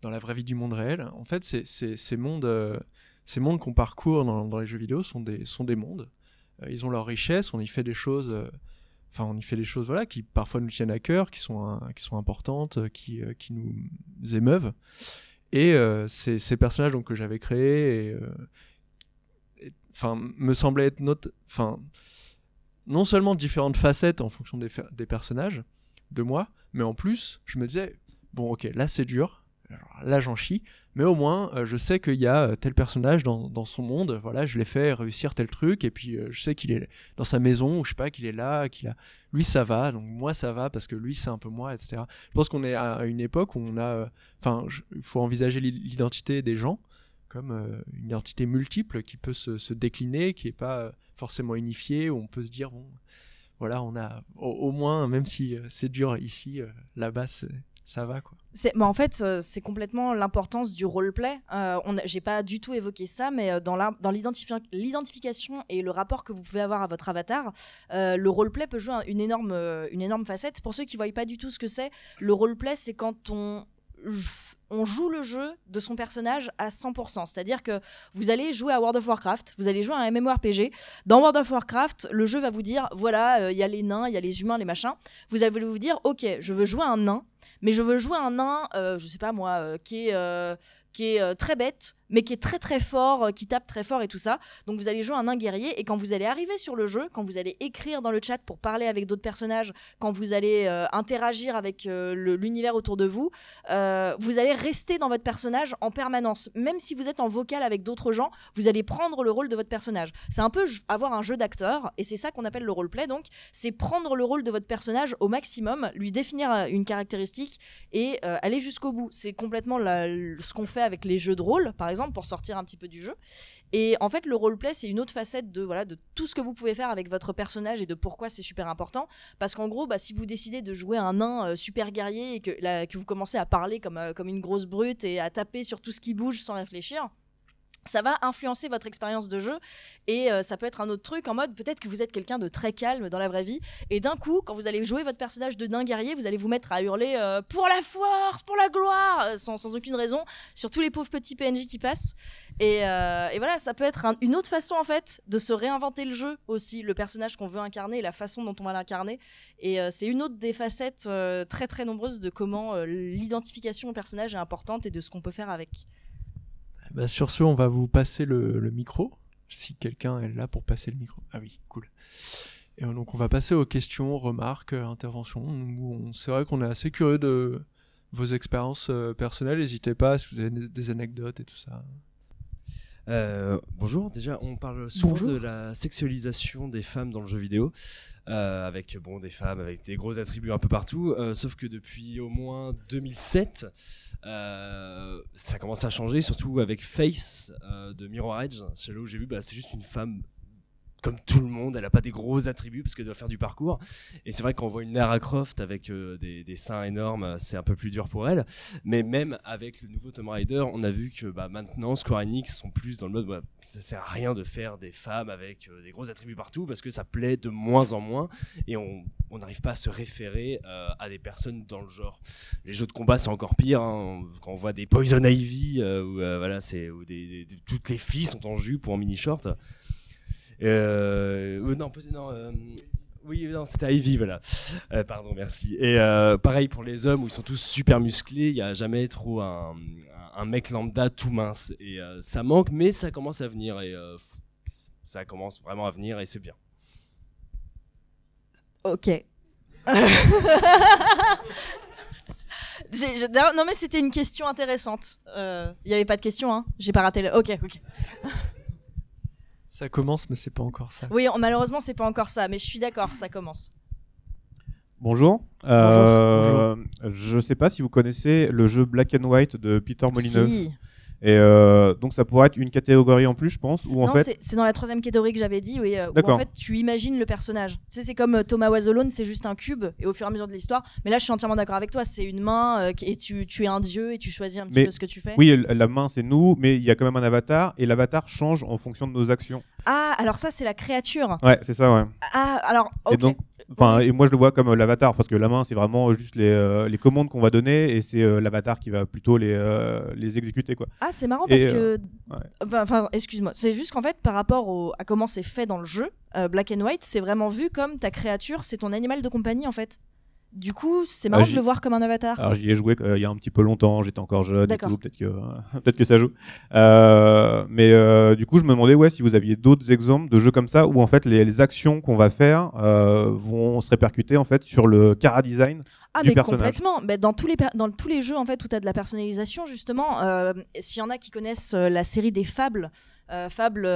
dans la vraie vie du monde réel. En fait, c'est- ces mondes, euh, ces mondes qu'on parcourt dans, les jeux vidéo sont des, sont des mondes. Ils ont leur richesse, on y fait des choses. Enfin, on y fait des choses voilà, qui parfois nous tiennent à cœur, qui sont, qui sont importantes, euh, qui, euh, qui nous émeuvent. Et euh, ces, personnages donc, que j'avais créés, enfin, me semblaient être not- enfin, non seulement différentes facettes en fonction des, des personnages, de moi, mais en plus, je me disais, bon, ok, là c'est dur, là j'en chie, mais au moins, euh, je sais qu'il y a euh, tel personnage dans, son monde, voilà, je l'ai fait réussir tel truc, et puis euh, je sais qu'il est dans sa maison, ou je sais pas, qu'il est là, qu'il a. Lui ça va, donc moi ça va, parce que lui c'est un peu moi, etc. Je pense qu'on est à une époque où on a. Enfin, il faut envisager l'i- l'identité des gens comme une identité multiple qui peut se, décliner, qui n'est pas forcément unifiée, où on peut se dire, voilà, on a au, au moins, même si c'est dur ici, là-bas, ça va quoi. En fait, euh, c'est complètement l'importance du roleplay. Euh, on j'ai pas du tout évoqué ça, mais euh, dans, l'identification et le rapport que vous pouvez avoir à votre avatar, euh, le roleplay peut jouer un- une énorme, euh, une énorme facette. Pour ceux qui voient pas du tout ce que c'est, le roleplay, c'est quand on on joue le jeu de son personnage à 100%. C'est-à-dire que vous allez jouer à World of Warcraft, vous allez jouer à un MMORPG. Dans World of Warcraft, le jeu va vous dire voilà, euh, il y a les nains, il y a les humains, les machins. Vous allez vous dire ok, je veux jouer un nain, mais je veux jouer un nain, euh, je sais pas moi, euh, qui est, euh, qui est très bête, mais qui est très très fort, euh, qui tape très fort et tout ça. Donc vous allez jouer un nain guerrier, et quand vous allez arriver sur le jeu, quand vous allez écrire dans le chat pour parler avec d'autres personnages, quand vous allez euh, interagir avec euh, l'univers autour de vous, vous allez rester dans votre personnage en permanence. Même si vous êtes en vocal avec d'autres gens, vous allez prendre le rôle de votre personnage. C'est un peu avoir un jeu d'acteur, et c'est ça qu'on appelle le roleplay. Donc, c'est prendre le rôle de votre personnage au maximum, lui définir une caractéristique et aller jusqu'au bout. C'est complètement ce qu'on fait avec les jeux de rôle, par exemple, pour sortir un petit peu du jeu. Et en fait, le roleplay, c'est une autre facette de, voilà, de tout ce que vous pouvez faire avec votre personnage et de pourquoi c'est super important. Parce qu'en gros, bah, si vous décidez de jouer un nain euh, super guerrier et que, que vous commencez à parler comme, euh, comme une grosse brute et à taper sur tout ce qui bouge sans réfléchir, ça va influencer votre expérience de jeu et euh, ça peut être un autre truc en mode peut-être que vous êtes quelqu'un de très calme dans la vraie vie et d'un coup quand vous allez jouer votre personnage de nain guerrier vous allez vous mettre à hurler euh, pour la force pour la gloire! Euh, sans, aucune raison sur tous les pauvres petits PNJ qui passent. Et, voilà ça peut être un- une autre façon en fait de se réinventer le jeu aussi le personnage qu'on veut incarner la façon dont on va l'incarner. Et c'est une autre des facettes très très nombreuses de comment l'identification au personnage est importante et de ce qu'on peut faire avec Bah, sur ce, on va vous passer le, micro. Si quelqu'un est là pour passer le micro. Ah oui, cool. Et donc on va passer aux questions, remarques, interventions. C'est vrai qu'on est assez curieux de vos expériences euh, personnelles. N'hésitez pas si vous avez des anecdotes et tout ça. Euh, bonjour, déjà on parle souvent Bonjour. de la sexualisation des femmes dans le jeu vidéo, euh, avec bon, des femmes avec des gros attributs un peu partout, euh, sauf que depuis au moins 2007, euh, ça commence à changer, surtout avec Face de Mirror Edge, c'est là où j'ai vu, bah, c'est juste une femme comme tout le monde, elle a pas des gros attributs parce qu'elle doit faire du parcours. Et c'est vrai qu'on voit une Lara Croft avec euh, des, seins énormes, c'est un peu plus dur pour elle. Mais même avec le nouveau Tomb Raider, on a vu que bah, maintenant Square Enix sont plus dans le mode bah, ça sert à rien de faire des femmes avec euh, des gros attributs partout parce que ça plaît de moins en moins et on n'arrive pas à se référer euh, à des personnes dans le genre. Les jeux de combat c'est encore pire hein, quand on voit des Poison Ivy euh, où euh, voilà c'est où toutes les filles sont en jupe ou en mini short. Euh, euh, non, non, euh, oui, non, c'était Ivy, voilà. Pardon, merci. Et pareil pour les hommes où ils sont tous super musclés, il n'y a jamais trop un, mec lambda tout mince. Et ça manque, mais ça commence à venir. Et ça commence vraiment à venir et c'est bien. Ok. Non mais c'était une question intéressante. Il n'y avait pas de question, hein. J'ai pas raté le. Ok, ok. Ça commence, mais c'est pas encore ça. Oui, on- malheureusement c'est pas encore ça, mais je suis d'accord, ça commence. Bonjour. Euh, Je sais pas si vous connaissez le jeu Black and White de Peter Molyneux. Si. Et euh, donc ça pourrait être une catégorie en plus, je pense, ou en fait. c'est- c'est dans la troisième catégorie que j'avais dit, oui, euh, où en fait tu imagines le personnage. Tu sais, c'est comme euh, Thomas Was Alone, c'est juste un cube, et au fur et à mesure de l'histoire. Mais là, je suis entièrement d'accord avec toi, c'est une main, euh, et tu, tu es un dieu, et tu choisis un petit Mais peu ce que tu fais. Oui, la main c'est nous, mais il y a quand même un avatar, et l'avatar change en fonction de nos actions. Ah, alors ça, c'est la créature. Ouais, c'est ça, ouais. Ah, alors, ok. Et donc, enfin, et moi je le vois comme euh, l'avatar parce que la main c'est vraiment juste les, euh, les commandes qu'on va donner et c'est euh, l'avatar qui va plutôt les, les exécuter quoi. Ah, c'est marrant Et, parce que. ouais. Enfin, excuse-moi. C'est juste qu'en fait, par rapport au- à comment c'est fait dans le jeu, Black and White, c'est vraiment vu comme ta créature, c'est ton animal de compagnie en fait. Du coup, c'est marrant Ah, de j'y- le voir comme un avatar. Alors j'y ai joué euh, il y a un petit peu longtemps, j'étais encore jeune et tout, peut-être que peut-être que ça joue. Euh, mais euh, du coup je me demandais ouais si vous aviez d'autres exemples de jeux comme ça où en fait les, les actions qu'on va faire vont se répercuter en fait sur le cara design Ah du mais personnage. complètement. Mais dans tous les dans tous les jeux en fait où tu as de la personnalisation justement, s'il y en a qui connaissent la série des Fables, Fable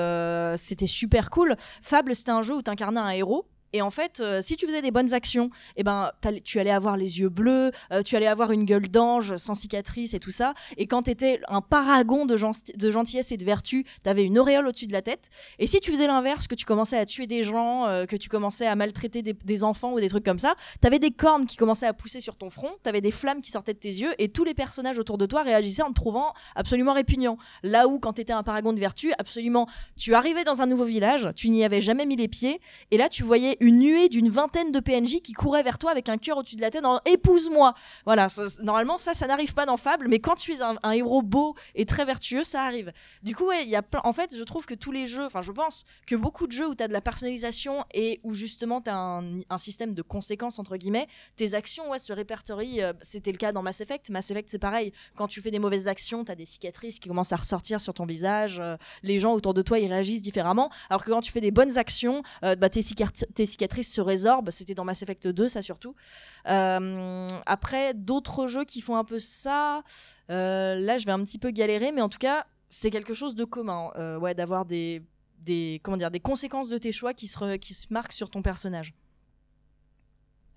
c'était super cool. Fable c'était un jeu où tu incarnais un héros Et en fait, euh, si tu faisais des bonnes actions, eh ben, tu allais avoir les yeux bleus, euh, tu allais avoir une gueule d'ange sans cicatrice et tout ça. Et quand tu étais un paragon de, gen- de gentillesse et de vertu, tu avais une auréole au-dessus de la tête. Et si tu faisais l'inverse, que tu commençais à tuer des gens, euh, que tu commençais à maltraiter des, des enfants ou des trucs comme ça, tu avais des cornes qui commençaient à pousser sur ton front, tu avais des flammes qui sortaient de tes yeux, et tous les personnages autour de toi réagissaient en te trouvant absolument répugnant. Là où, quand tu étais un paragon de vertu, absolument, tu arrivais dans un nouveau village, tu n'y avais jamais mis les pieds, et là, tu voyais une nuée d'une vingtaine de PNJ qui couraient vers toi avec un cœur au-dessus de la tête en épouse-moi. Voilà, ça- normalement, ça, ça n'arrive pas dans Fable, mais quand tu es un, héros beau et très vertueux, ça arrive. Du coup, il y a. En fait, je trouve que tous les jeux, enfin, je pense que beaucoup de jeux où tu as de la personnalisation et où justement tu as un, un système de conséquences, entre guillemets, tes actions ouais, se répertorient. euh, C'était le cas dans Mass Effect. Mass Effect, c'est pareil. Quand tu fais des mauvaises actions, tu as des cicatrices qui commencent à ressortir sur ton visage. euh, les gens autour de toi, ils réagissent différemment. Alors que quand tu fais des bonnes actions, euh, bah, tes, cicat- tes cicatrices se résorbent. C'était dans Mass Effect 2, ça surtout. Euh, après, d'autres jeux qui font un peu ça, euh, là, je vais un petit peu galérer, mais en tout cas, c'est quelque chose de commun, euh, ouais, d'avoir des, des, comment dire, des conséquences de tes choix qui se, re- qui se marquent sur ton personnage.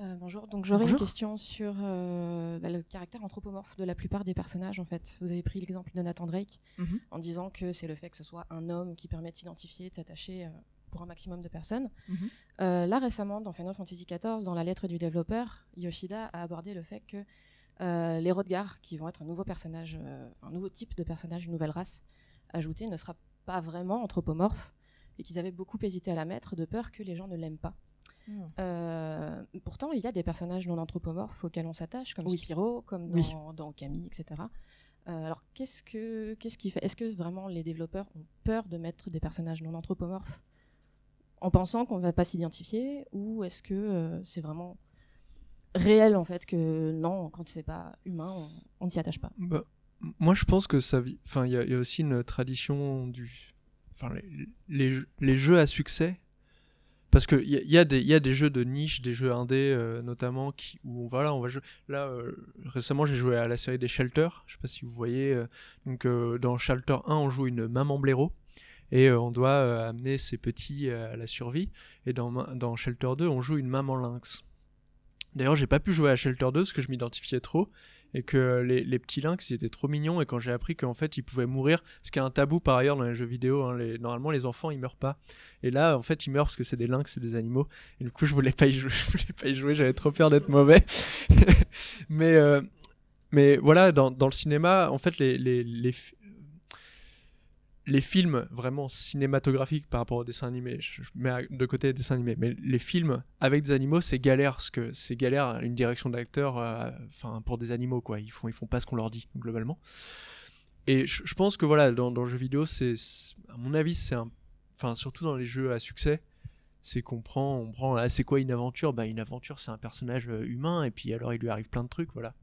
Euh, bonjour, donc j'aurais une question sur euh, bah, le caractère anthropomorphe de la plupart des personnages en fait. Vous avez pris l'exemple de Nathan Drake Mhm. en disant que c'est le fait que ce soit un homme qui permet de s'identifier, de s'attacher euh, pour un maximum de personnes. Mhm. Euh, là récemment, dans Final Fantasy XIV, dans la lettre du développeur, Yoshida a abordé le fait que euh, les Rodgar, qui vont être un nouveau personnage, euh, un nouveau type de personnage, une nouvelle race ajoutée, ne sera pas vraiment anthropomorphe et qu'ils avaient beaucoup hésité à la mettre de peur que les gens ne l'aiment pas. Hmm. Euh, pourtant, il y a des personnages non anthropomorphes auxquels on s'attache, comme Oui. Spyro, comme dans, Oui. dans Camille, etc. Alors, qu'est-ce que qu'est-ce qui fait Est-ce que vraiment les développeurs ont peur de mettre des personnages non anthropomorphes en pensant qu'on ne va pas s'identifier, ou est-ce que euh, c'est vraiment réel en fait que non, quand c'est pas humain, on, on ne s'y attache pas Bah, moi, je pense que ça. Enfin, il y, a- aussi une tradition du. Enfin, les, les jeux- à succès. Parce qu'il y, a- y, a des- y a des jeux de niche, des jeux indés euh, notamment, qui, où voilà, on va jouer. Là, euh, récemment, j'ai joué à la série des Shelter. Je sais pas si vous voyez. donc, dans Shelter 1, on joue une maman blaireau. Et euh, on doit euh, amener ses petits euh, à la survie. Et dans, Shelter 2, on joue une maman lynx. D'ailleurs, j'ai pas pu jouer à Shelter 2 parce que je m'identifiais trop et que les, petits lynx ils étaient trop mignons et quand j'ai appris qu'en fait ils pouvaient mourir, ce qui est un tabou par ailleurs dans les jeux vidéo, hein, normalement les enfants ils meurent pas. Et là en fait ils meurent parce que c'est des lynx, c'est des animaux. Et du coup je voulais pas y jouer, je voulais pas y jouer, j'avais trop peur d'être mauvais. mais mais voilà dans, le cinéma en fait les les, les films vraiment cinématographiques par rapport aux dessins animés, je, mets de côté les dessins animés, mais les films avec des animaux, c'est galère, parce que c'est galère une direction d'acteur, euh, pour des animaux quoi, ils font ils font pas ce qu'on leur dit globalement. Et je, pense que voilà, dans, dans le jeu vidéo, c'est à mon avis c'est enfin surtout dans les jeux à succès, c'est qu'on prend, on prend, ah, c'est quoi une aventure? Bah une aventure c'est un personnage euh, humain et puis alors il lui arrive plein de trucs, voilà.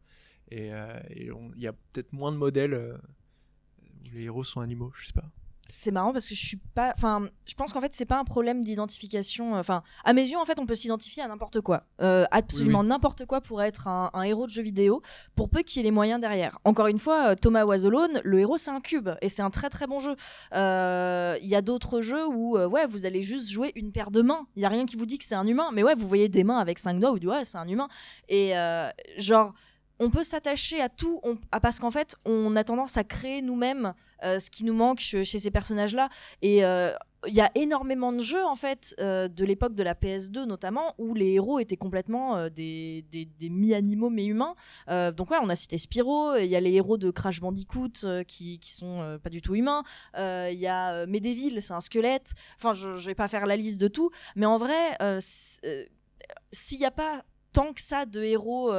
Et euh, il y a peut-être moins de modèles où les héros sont animaux, je sais pas. C'est marrant parce que je suis pas. Enfin, je pense qu'en fait, c'est pas un problème d'identification. Enfin, à mes yeux, en fait, on peut s'identifier à n'importe quoi. Euh, absolument Oui, oui. n'importe quoi pour être un, un héros de jeu vidéo, pour peu qu'il y ait les moyens derrière. Encore une fois, euh, Thomas Was Alone, le héros, c'est un cube et c'est un très très bon jeu. Euh, Il y a d'autres jeux où, euh, ouais, vous allez juste jouer une paire de mains. Il y a rien qui vous dit que c'est un humain, mais ouais, vous voyez des mains avec cinq doigts, vous dites ouais, c'est un humain. Et euh, genre on peut s'attacher à tout on- ah, parce qu'en fait on a tendance à créer nous-mêmes euh, ce qui nous manque chez, ces personnages-là. Et euh, il y a énormément de jeux en fait euh, de l'époque de la PS2 notamment où les héros étaient complètement des, mi-animaux mais humains Euh, donc ouais on a cité Spyro il y a les héros de Crash Bandicoot qui, qui sont pas du tout humains. Il y a euh, Medevil c'est un squelette. Enfin je, je vais pas faire la liste de tout mais en vrai s'il n'y a pas tant que ça de héros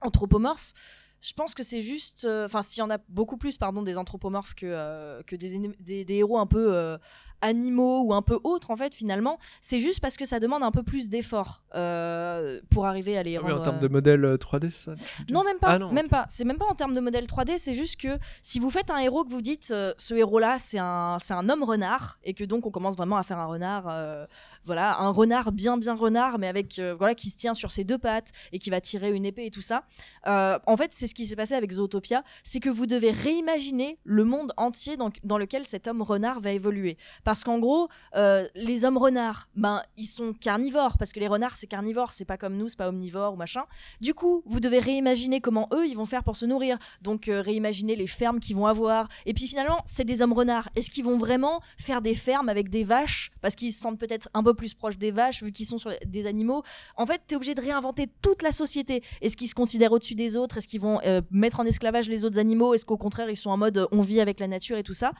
anthropomorphes, je pense que c'est juste. euh, Enfin, s'il y en a beaucoup plus, pardon, des anthropomorphes que, euh, que des, des, des héros un peu euh, animaux ou un peu autres, en fait, finalement, c'est juste parce que ça demande un peu plus d'efforts euh, pour arriver à les Ah oui, rendre. en termes euh, de modèle euh, 3D, c'est ça non, même pas. Ah non, même pas. C'est même pas en termes de modèle 3D. C'est juste que si vous faites un héros que vous dites, euh, ce héros-là, c'est un, c'est un homme renard, et que donc on commence vraiment à faire un renard, euh, voilà, un renard bien bien renard, mais avec euh, voilà qui se tient sur ses deux pattes et qui va tirer une épée et tout ça. euh, en fait, c'est c'est ce qui s'est passé avec Zootopia, c'est que vous devez réimaginer le monde entier dans, dans lequel cet homme renard va évoluer. Parce qu'en gros, euh, les hommes renards, ben, ils sont carnivores, parce que les renards, c'est carnivore, c'est pas comme nous, c'est pas omnivore ou machin. Du coup, vous devez réimaginer comment eux, ils vont faire pour se nourrir. Donc, euh, réimaginer les fermes qu'ils vont avoir. Et puis finalement, c'est des hommes renards. Est-ce qu'ils vont vraiment faire des fermes avec des vaches? Parce qu'ils se sentent peut-être un peu plus proches des vaches, vu qu'ils sont sur des animaux. En fait, tu es obligé de réinventer toute la société. Est-ce qu'ils se considèrent au-dessus des autres? Est-ce qu'ils vont euh, mettre en esclavage les autres animaux? Est-ce qu'au contraire, ils sont en mode on vit avec la nature et tout ça?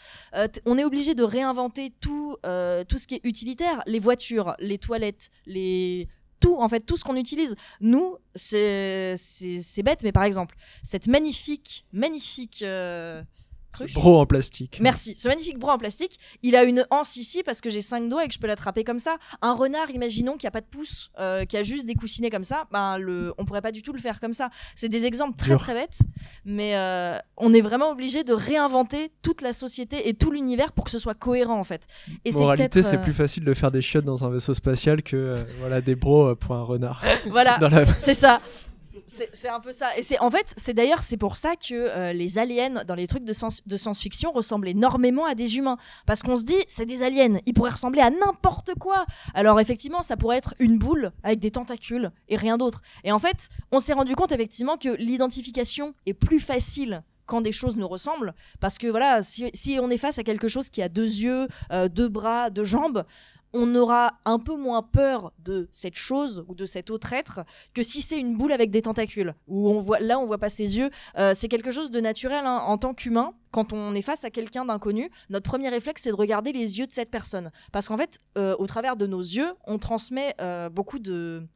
On est obligé de réinventer tout, euh, tout ce qui est utilitaire. Les voitures, les toilettes, les tout en fait tout ce qu'on utilise nous c'est bête mais par exemple cette magnifique magnifique euh, cruche Bro en plastique. Merci. Ce magnifique bras en plastique, il a une anse ici parce que j'ai cinq doigts et que je peux l'attraper comme ça. Un renard, imaginons, qui a pas de pouce, euh, qui a juste des coussinets comme ça, ben le, on pourrait pas du tout le faire comme ça. C'est des exemples très Dur. très bêtes, mais euh, on est vraiment obligé de réinventer toute la société et tout l'univers pour que ce soit cohérent en fait. Et Moralité, c'est euh, plus facile de faire des chiottes dans un vaisseau spatial que euh, voilà des bros euh, pour un renard. Voilà, la- c'est ça. C'est un peu ça. Et c'est en fait, c'est d'ailleurs c'est pour ça que euh, les aliens dans les trucs de, de science-fiction ressemblent énormément à des humains. Parce qu'on se dit, c'est des aliens, ils pourraient ressembler à n'importe quoi. Alors effectivement, ça pourrait être une boule avec des tentacules et rien d'autre. Et en fait, on s'est rendu compte effectivement que l'identification est plus facile quand des choses nous ressemblent parce que voilà si, si on est face à quelque chose qui a deux yeux euh, deux bras deux jambes on aura un peu moins peur de cette chose ou de cet autre être que si c'est une boule avec des tentacules où on voit là on voit pas ses yeux Euh, c'est quelque chose de naturel hein. en tant qu'humain quand on est face à quelqu'un d'inconnu notre premier réflexe c'est de regarder les yeux de cette personne parce qu'en fait euh, au travers de nos yeux on transmet euh, beaucoup de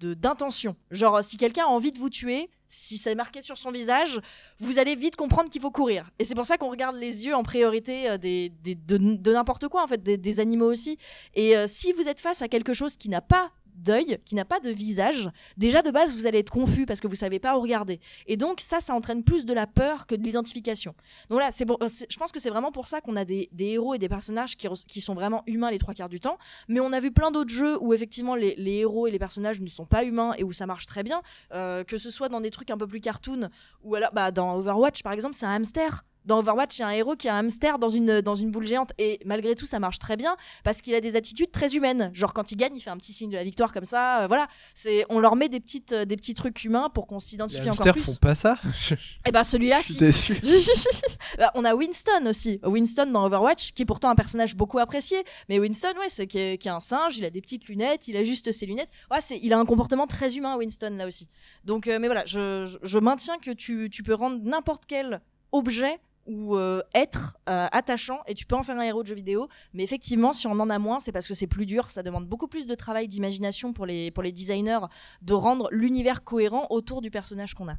d'intention. Genre, si quelqu'un a envie de vous tuer, si c'est marqué sur son visage, vous allez vite comprendre qu'il faut courir. Et c'est pour ça qu'on regarde les yeux en priorité euh, de, n'importe quoi, en fait, des, des animaux aussi. Et euh, si vous êtes face à quelque chose qui n'a pas d'œil, qui n'a pas de visage, déjà de base vous allez être confus parce que vous savez pas où regarder. Et donc ça, ça entraîne plus de la peur que de l'identification. Donc là, c'est bon, je pense que c'est vraiment pour ça qu'on a des, héros et des personnages qui, qui sont vraiment humains les trois quarts du temps. Mais on a vu plein d'autres jeux où effectivement les, les héros et les personnages ne sont pas humains et où ça marche très bien. Euh, que ce soit dans des trucs un peu plus cartoon ou alors bah, dans Overwatch par exemple, c'est un hamster. Dans Overwatch, il y a un héros qui a un hamster dans une, dans une boule géante. Et malgré tout, ça marche très bien parce qu'il a des attitudes très humaines. Genre, quand il gagne, il fait un petit signe de la victoire comme ça. euh, voilà. C'est, on leur met des, petites, euh, des petits trucs humains pour qu'on Les s'identifie encore hamsters plus. font pas ça. Et ben celui-là, suis si. déçu. Bah, on a Winston aussi. Winston dans Overwatch, qui est pourtant un personnage beaucoup apprécié. Mais Winston, ouais, c'est qui est, qui est un singe, il a des petites lunettes, il a juste ses lunettes. Ouais, c'est, il a un comportement très humain, Winston, là aussi. Donc, euh, mais voilà, je, je, je maintiens que tu, tu peux rendre n'importe quel objet ou euh, être euh, attachant et tu peux en faire un héros de jeu vidéo. Mais effectivement, si on en a moins, c'est parce que c'est plus dur. Ça demande beaucoup plus de travail d'imagination pour les, pour les designers de rendre l'univers cohérent autour du personnage qu'on a.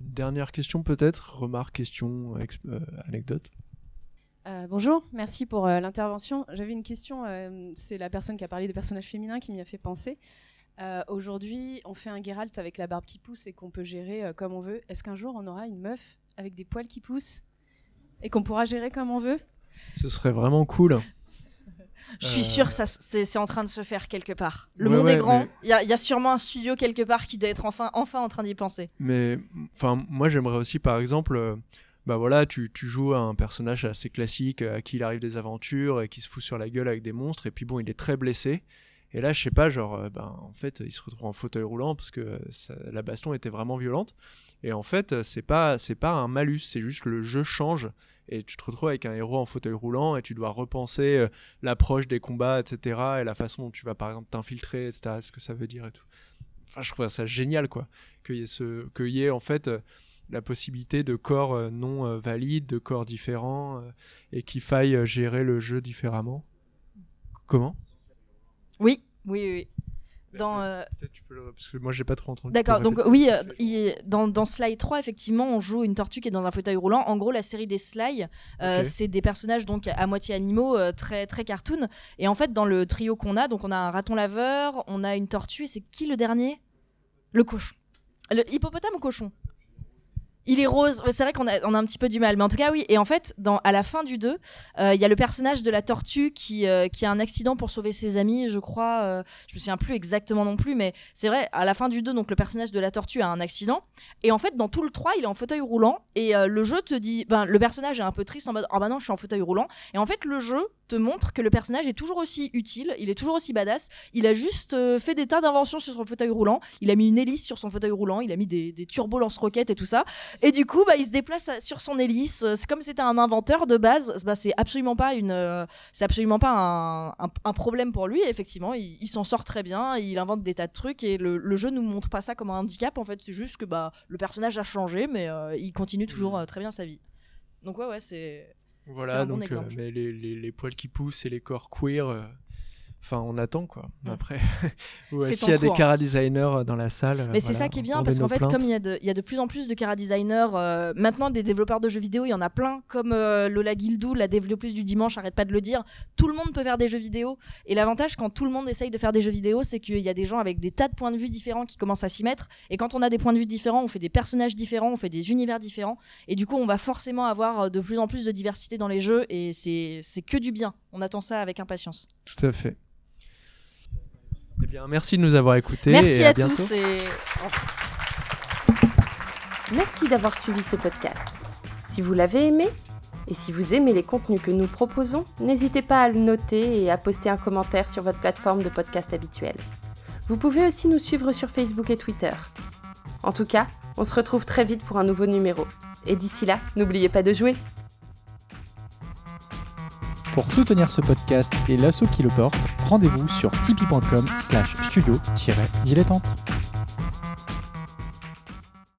Dernière question peut-être, remarque, question, euh, anecdote. Euh, bonjour, merci pour euh, l'intervention. J'avais une question, euh, c'est la personne qui a parlé des personnages féminins qui m'y a fait penser. Euh, Aujourd'hui, on fait un Geralt avec la barbe qui pousse et qu'on peut gérer euh, comme on veut. Est-ce qu'un jour on aura une meuf avec des poils qui poussent? Et qu'on pourra gérer comme on veut Ce serait vraiment cool. Je suis Euh, sûre c'est, en train de se faire quelque part. Le Ouais, monde ouais, est grand. mais- Il y, a, il y a sûrement un studio quelque part qui doit être enfin, enfin en train d'y penser. Mais enfin, moi j'aimerais aussi par exemple, euh, bah voilà, tu, tu joues à un personnage assez classique à qui il arrive des aventures et qui se fout sur la gueule avec des monstres et puis bon, il est très blessé. Et là, je sais pas, genre, euh, ben, en fait, il se retrouve en fauteuil roulant parce que ça- la baston était vraiment violente. Et en fait, c'est pas, c'est pas un malus, c'est juste que le jeu change et tu te retrouves avec un héros en fauteuil roulant et tu dois repenser euh, l'approche des combats, etc. et la façon dont tu vas par exemple t'infiltrer, etc. Ce que ça veut dire et tout. Enfin, je trouve ça génial, quoi, qu'il y ait y ait en fait euh, la possibilité de corps euh, non valides, de corps différents et qu'il faille gérer le jeu différemment. Comment? Oui, oui. oui. Dans, euh, Peut-être tu peux le... parce que moi j'ai pas trop entendu. D'accord, donc oui, euh, il- dans, dans Sly 3, effectivement, on joue une tortue qui est dans un fauteuil roulant. En gros, la série des Sly, euh, c'est des personnages donc à moitié animaux, euh, très, très cartoon. Et en fait, dans le trio qu'on a, donc on a un raton laveur, on a une tortue, et c'est qui le dernier? Le cochon. Le hippopotame ou cochon? Il est rose. C'est vrai qu'on a, on a un petit peu du mal. Mais en tout cas, oui. Et en fait, dans, à la fin du 2, euh, il y a le personnage de la tortue qui, euh, qui a un accident pour sauver ses amis, je crois. euh, je me souviens plus exactement non plus. Mais c'est vrai, à la fin du 2, donc le personnage de la tortue a un accident. Et en fait, dans tout le 3, il est en fauteuil roulant. Et euh, le jeu te dit. Ben, le personnage est un peu triste en mode Ah bah non, je suis en fauteuil roulant. Et en fait, le jeu te montre que le personnage est toujours aussi utile. Il est toujours aussi badass. Il a juste euh, fait des tas d'inventions sur son fauteuil roulant. Il a mis une hélice sur son fauteuil roulant. Il a mis des, des turbos lance-roquettes et tout ça. Et du coup, bah, il se déplace à- sur son hélice. Euh, C'est comme si c'était un inventeur de base. Bah, c'est absolument pas une, euh, c'est absolument pas un, un- un problème pour lui. Effectivement, il, il s'en sort très bien. Il invente des tas de trucs et le, le jeu nous montre pas ça comme un handicap. En fait, c'est juste que bah le personnage a changé, mais euh, il continue toujours euh, très bien sa vie. Donc ouais, ouais, c'est. Voilà, bon donc euh, mais les, les, les poils qui poussent et les corps queer, euh, enfin on attend quoi. Après, ouais, s'il y a des cara designers euh, dans la salle. Mais c'est ça qui est bien parce qu'en fait, comme il y, a de, il y a de plus en plus de cara designers, euh, maintenant des développeurs de jeux vidéo, il y en a plein, comme euh, Lola Guildou, la développeuse du dimanche, arrête pas de le dire. Tout le monde peut faire des jeux vidéo. Et l'avantage, quand tout le monde essaye de faire des jeux vidéo, c'est qu'il y a des gens avec des tas de points de vue différents qui commencent à s'y mettre. Et quand on a des points de vue différents, on fait des personnages différents, on fait des univers différents. Et du coup, on va forcément avoir euh, de plus en plus de diversité dans les jeux. Et c'est que du bien. On attend ça avec impatience. Tout à fait. Eh bien, merci de nous avoir écoutés. Merci et à, tous. Et... Merci d'avoir suivi ce podcast. Si vous l'avez aimé, et si vous aimez les contenus que nous proposons, n'hésitez pas à le noter et à poster un commentaire sur votre plateforme de podcast habituelle. Vous pouvez aussi nous suivre sur Facebook et Twitter. En tout cas, on se retrouve très vite pour un nouveau numéro. Et d'ici là, n'oubliez pas de jouer. Pour soutenir ce podcast et l'assaut qui le porte, rendez-vous sur tipeee.com slash studio-dilettante.